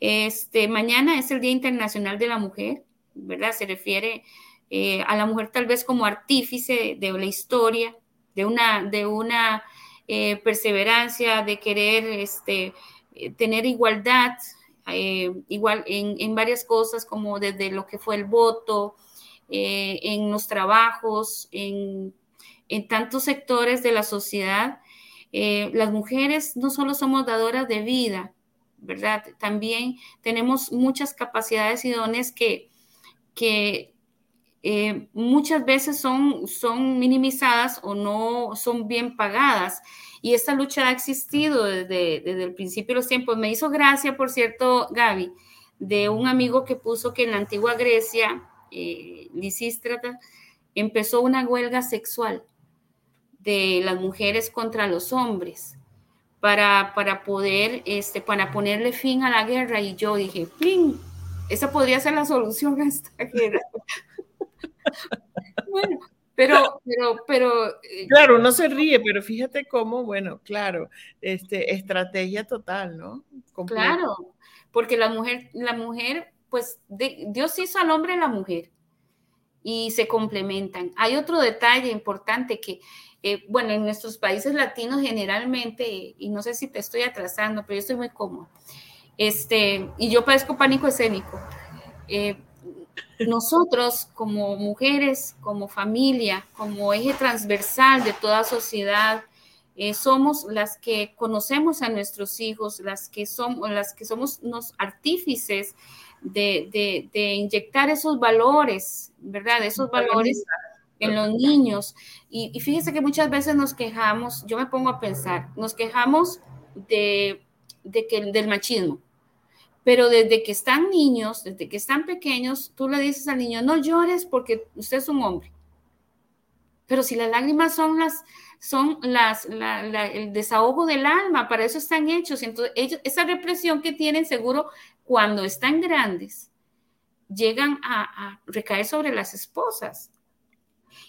Este, mañana es el Día Internacional de la Mujer, ¿verdad? Se refiere eh, a la mujer tal vez como artífice de la historia, de una, de una eh, perseverancia, de querer este, eh, tener igualdad, eh, igual en, varias cosas, como desde lo que fue el voto, en los trabajos, en, en, tantos sectores de la sociedad. las mujeres no solo somos dadoras de vida, ¿verdad? También tenemos muchas capacidades y dones que, que eh, muchas veces son, son minimizadas o no son bien pagadas. Y esta lucha ha existido desde, desde el principio de los tiempos. Me hizo gracia, por cierto, Gaby, de un amigo que puso que en la antigua Grecia, eh, Lisístrata, empezó una huelga sexual de las mujeres contra los hombres para, para poder, este, para ponerle fin a la guerra. Y yo dije, fin, esa podría ser la solución a esta guerra. bueno, pero, pero, pero. Eh, claro, uno se ríe, pero fíjate cómo, bueno, claro, este, estrategia total, ¿no? Claro, porque la mujer, la mujer, pues Dios hizo al hombre y la mujer y se complementan. Hay otro detalle importante que, eh, bueno, en nuestros países latinos generalmente, y no sé si te estoy atrasando, pero yo estoy muy cómodo, este, y yo padezco pánico escénico. Eh, nosotros como mujeres, como familia, como eje transversal de toda sociedad, eh, somos las que conocemos a nuestros hijos, las que, somos, las que somos los artífices de, inyectar esos valores, ¿verdad? Esos valores en los niños. Y, y, fíjese que muchas veces nos quejamos, yo me pongo a pensar, nos quejamos de, que, del machismo pero desde que están niños, desde que están pequeños, tú le dices al niño, no llores porque usted es un hombre. Pero si las lágrimas son las, son las, el desahogo del alma, para eso están hechos. Entonces, esa represión que tienen seguro cuando están grandes, llegan a, recaer sobre las esposas.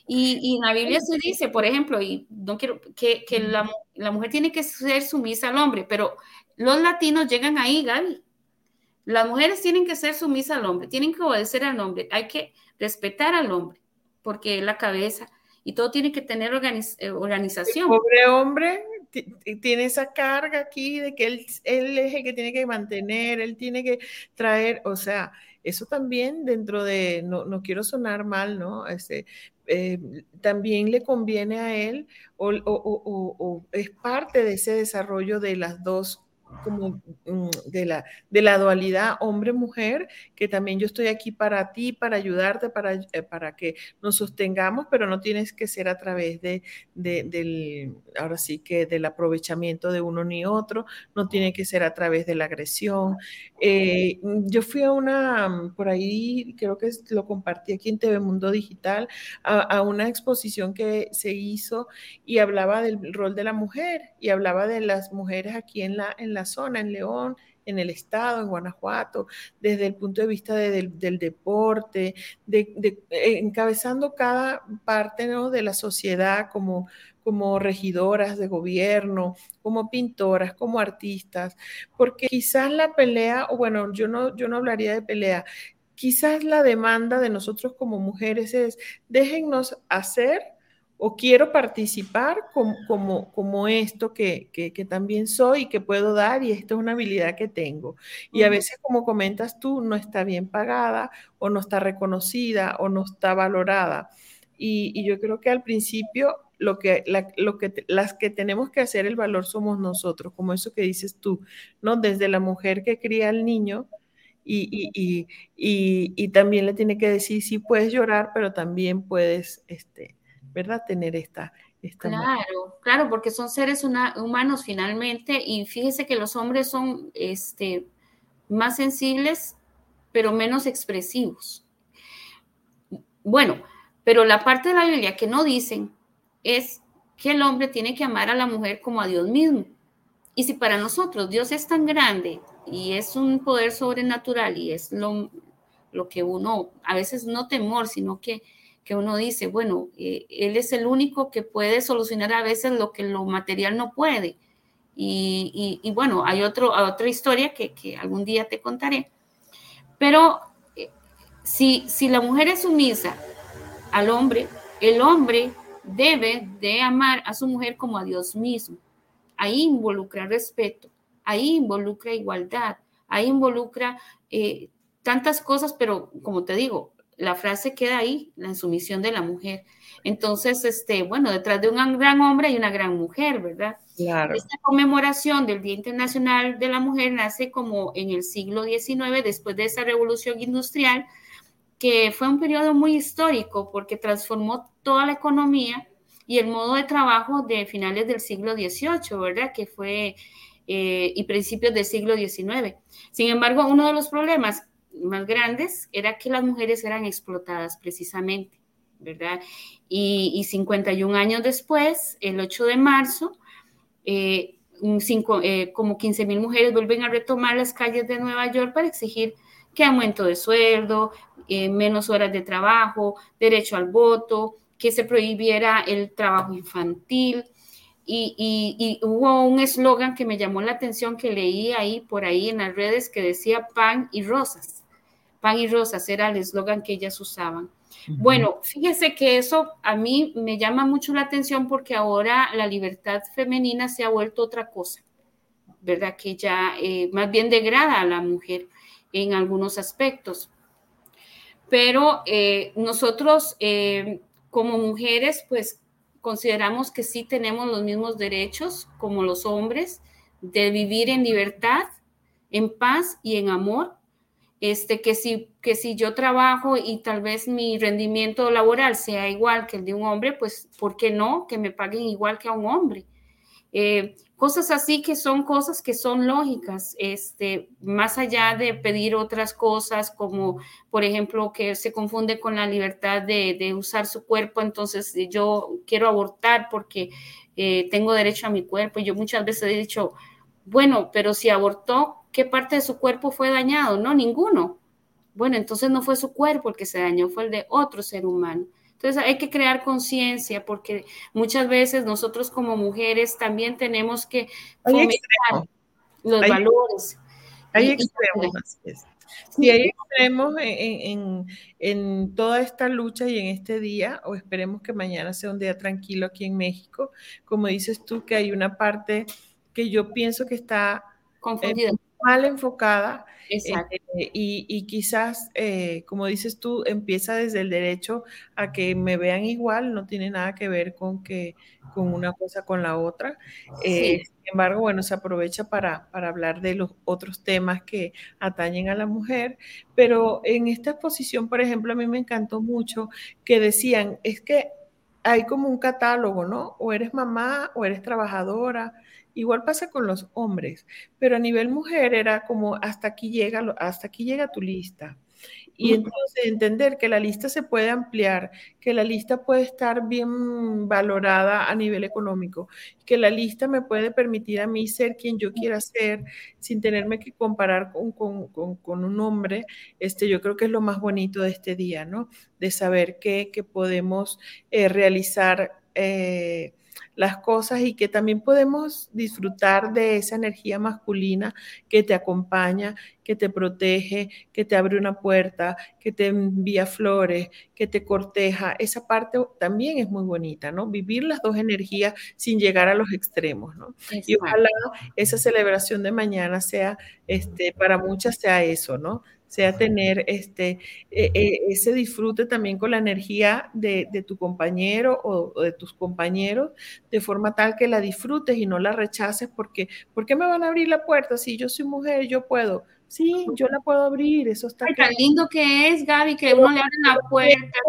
Y, en la Biblia se dice, por ejemplo, y no quiero que, la, la, mujer tiene que ser sumisa al hombre, pero los latinos llegan ahí, Gaby Las mujeres tienen que ser sumisas al hombre, tienen que obedecer al hombre, hay que respetar al hombre, porque es la cabeza y todo tiene que tener eh, organización. El pobre hombre tiene esa carga aquí de que él, es el que tiene que mantener, él tiene que traer, o sea, eso también dentro de, no, no quiero sonar mal, ¿no? Este, eh, también le conviene a él o, o, es parte de ese desarrollo de las dos como mm, de la, de la dualidad hombre-mujer, que también yo estoy aquí para ti, para ayudarte, para, eh, para que nos sostengamos, pero no tienes que ser a través de, del, ahora sí que del aprovechamiento de uno ni otro, no tiene que ser a través de la agresión. Eh, yo fui a una, por ahí creo que lo compartí aquí en TV Mundo Digital, a, a una exposición que se hizo y hablaba del rol de la mujer y hablaba de las mujeres aquí en la, en la zona, en León, en el estado, en Guanajuato, desde el punto de vista del deporte, de, eh, encabezando cada parte ¿no? de la sociedad como, como regidoras de gobierno, como pintoras, como artistas, porque quizás la pelea, o bueno, yo no, yo no hablaría de pelea, quizás la demanda de nosotros como mujeres es, déjennos hacer o quiero participar como, como, como esto que, que, que, también soy y que puedo dar y esto es una habilidad que tengo. Y a veces, como comentas tú, no está bien pagada o no está reconocida o no está valorada. Y, y yo creo que al principio lo que, lo que las que tenemos que hacer el valor somos nosotros, como eso que dices tú, ¿no? Desde la mujer que cría al niño. Y, y, y, y también le tiene que decir, sí puedes llorar, pero también puedes este, ¿verdad? Tener esta... esta claro, claro, porque son seres humanos finalmente y fíjese que los hombres son este, más sensibles, pero menos expresivos. Bueno, pero la parte de la Biblia que no dicen es que el hombre tiene que amar a la mujer como a Dios mismo. Y si para nosotros Dios es tan grande y es un poder sobrenatural y es lo, lo que uno, a veces no temor, sino que que uno dice, bueno, eh, él es el único que puede solucionar a veces lo que lo material no puede. Y, bueno, hay otro, otra historia que, algún día te contaré. Pero eh, si, si la mujer es sumisa al hombre, el hombre debe de amar a su mujer como a Dios mismo. Ahí involucra respeto, ahí involucra igualdad, ahí involucra eh, tantas cosas, pero como te digo, la frase queda ahí, la insumisión de la mujer. Entonces, este, bueno, detrás de un gran hombre hay una gran mujer, ¿verdad? Claro. Esta conmemoración del Día Internacional de la Mujer nace como en el siglo XIX, después de esa revolución industrial, que fue un periodo muy histórico porque transformó toda la economía y el modo de trabajo de finales del siglo XVIII, ¿verdad? Que fue, eh, y principios del siglo XIX. Sin embargo, uno de los problemas más grandes era que las mujeres eran explotadas precisamente, ¿verdad? Y, 51 años después, el 8 de marzo, eh, eh, como 15 mil mujeres vuelven a retomar las calles de Nueva York para exigir que aumento de sueldo, eh, menos horas de trabajo, derecho al voto, que se prohibiera el trabajo infantil. Y, hubo un eslogan que me llamó la atención que leí ahí por ahí en las redes que decía pan y rosas pan y rosas era el eslogan que ellas usaban. Bueno, fíjese que eso a mí me llama mucho la atención porque ahora la libertad femenina se ha vuelto otra cosa, ¿verdad? Que ya eh, más bien degrada a la mujer en algunos aspectos. Pero eh, nosotros eh, como mujeres, pues consideramos que sí tenemos los mismos derechos como los hombres de vivir en libertad, en paz y en amor este, que, si, que si yo trabajo y tal vez mi rendimiento laboral sea igual que el de un hombre, pues, ¿por qué no? Que me paguen igual que a un hombre. Eh, cosas así que son cosas que son lógicas, este, más allá de pedir otras cosas como, por ejemplo, que se confunde con la libertad de, usar su cuerpo, entonces yo quiero abortar porque eh, tengo derecho a mi cuerpo. Yo muchas veces he dicho, bueno, pero si abortó, ¿qué parte de su cuerpo fue dañado? No, ninguno. Bueno, entonces no fue su cuerpo el que se dañó, fue el de otro ser humano. Entonces hay que crear conciencia porque muchas veces nosotros como mujeres también tenemos que fomentar los valores. Hay extremos, así es. Sí, hay extremos en, en, toda esta lucha y en este día, o esperemos que mañana sea un día tranquilo aquí en México. Como dices tú, que hay una parte que yo pienso que está confundida mal enfocada eh, y, quizás, eh, como dices tú, empieza desde el derecho a que me vean igual, no tiene nada que ver con que con una cosa con la otra. Eh, sin embargo, bueno, se aprovecha para, para, hablar de los otros temas que atañen a la mujer, pero en esta exposición, por ejemplo, a mí me encantó mucho que decían, es que hay como un catálogo, ¿no? O eres mamá o eres trabajadora Igual pasa con los hombres, pero a nivel mujer era como hasta aquí llega, hasta aquí llega tu lista. Y entonces entender que la lista se puede ampliar, que la lista puede estar bien valorada a nivel económico, que la lista me puede permitir a mí ser quien yo quiera ser sin tenerme que comparar con, con, un hombre, este, yo creo que es lo más bonito de este día, ¿no? De saber que, que podemos eh, realizar. Eh, las cosas y que también podemos disfrutar de esa energía masculina que te acompaña, que te protege, que te abre una puerta, que te envía flores, que te corteja. Esa parte también es muy bonita, ¿no? Vivir las dos energías sin llegar a los extremos, ¿no? Y ojalá esa celebración de mañana sea, este, para muchas sea eso, ¿no? Sea tener este, e, e, ese disfrute también con la energía de, tu compañero o, de tus compañeros, de forma tal que la disfrutes y no la rechaces porque, ¿por qué me van a abrir la puerta? Si yo soy mujer, yo puedo. Sí, yo la puedo abrir, eso está... Ay, tan lindo que es, Gaby, que uno le abre la puerta,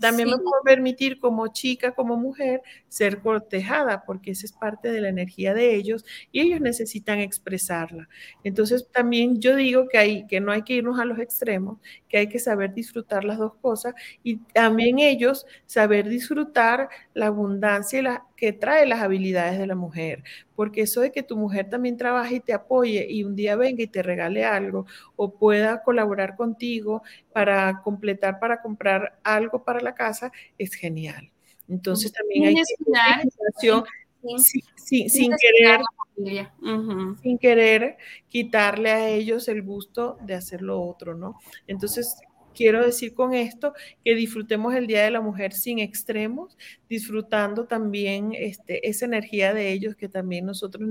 también me puedo permitir como chica, como mujer, ser cortejada, porque esa es parte de la energía de ellos y ellos necesitan expresarla. Entonces, también yo digo que, hay, que no hay que irnos a los extremos, que hay que saber disfrutar las dos cosas y también ellos saber disfrutar la abundancia y la, que trae las habilidades de la mujer, porque eso de que tu mujer también trabaje y te apoye y un día venga y te regale algo o pueda colaborar contigo para completar, para comprar algo para la casa, es genial. Entonces también hay que sin, sin, querer, sin querer quitarle a ellos el gusto de hacer lo otro, ¿no? Entonces Quiero decir con esto que disfrutemos el Día de la Mujer sin extremos, disfrutando también este, esa energía de ellos que también nosotros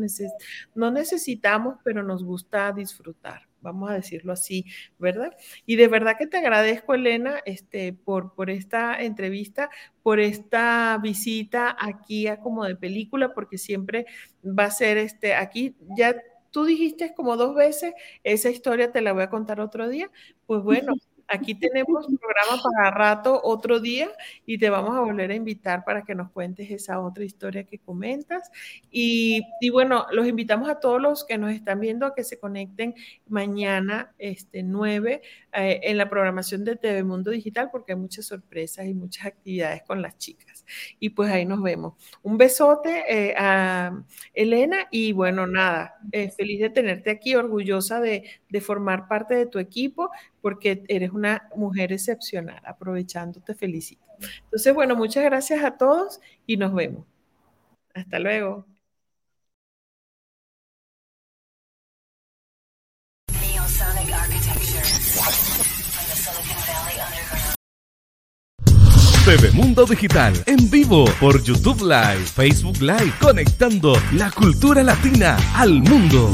no necesitamos, pero nos gusta disfrutar vamos a decirlo así, ¿verdad? Y de verdad que te agradezco, Elena, este, por, por esta entrevista, por esta visita aquí a como de película, porque siempre va a ser este, aquí ya tú dijiste como dos veces, esa historia te la voy a contar otro día, pues bueno. Aquí tenemos programa para rato otro día y te vamos a volver a invitar para que nos cuentes esa otra historia que comentas. Y, bueno, los invitamos a todos los que nos están viendo a que se conecten mañana, este 9, eh, en la programación de TV Mundo Digital porque hay muchas sorpresas y muchas actividades con las chicas. Y pues ahí nos vemos. Un besote eh, a Elena y bueno, nada, eh, feliz de tenerte aquí, orgullosa de, de formar parte de tu equipo porque eres una mujer excepcional. Aprovechando, te felicito. Entonces, bueno, muchas gracias a todos y nos vemos. Hasta luego. TV Mundo Digital en vivo por YouTube Live, Facebook Live, conectando la cultura latina al mundo.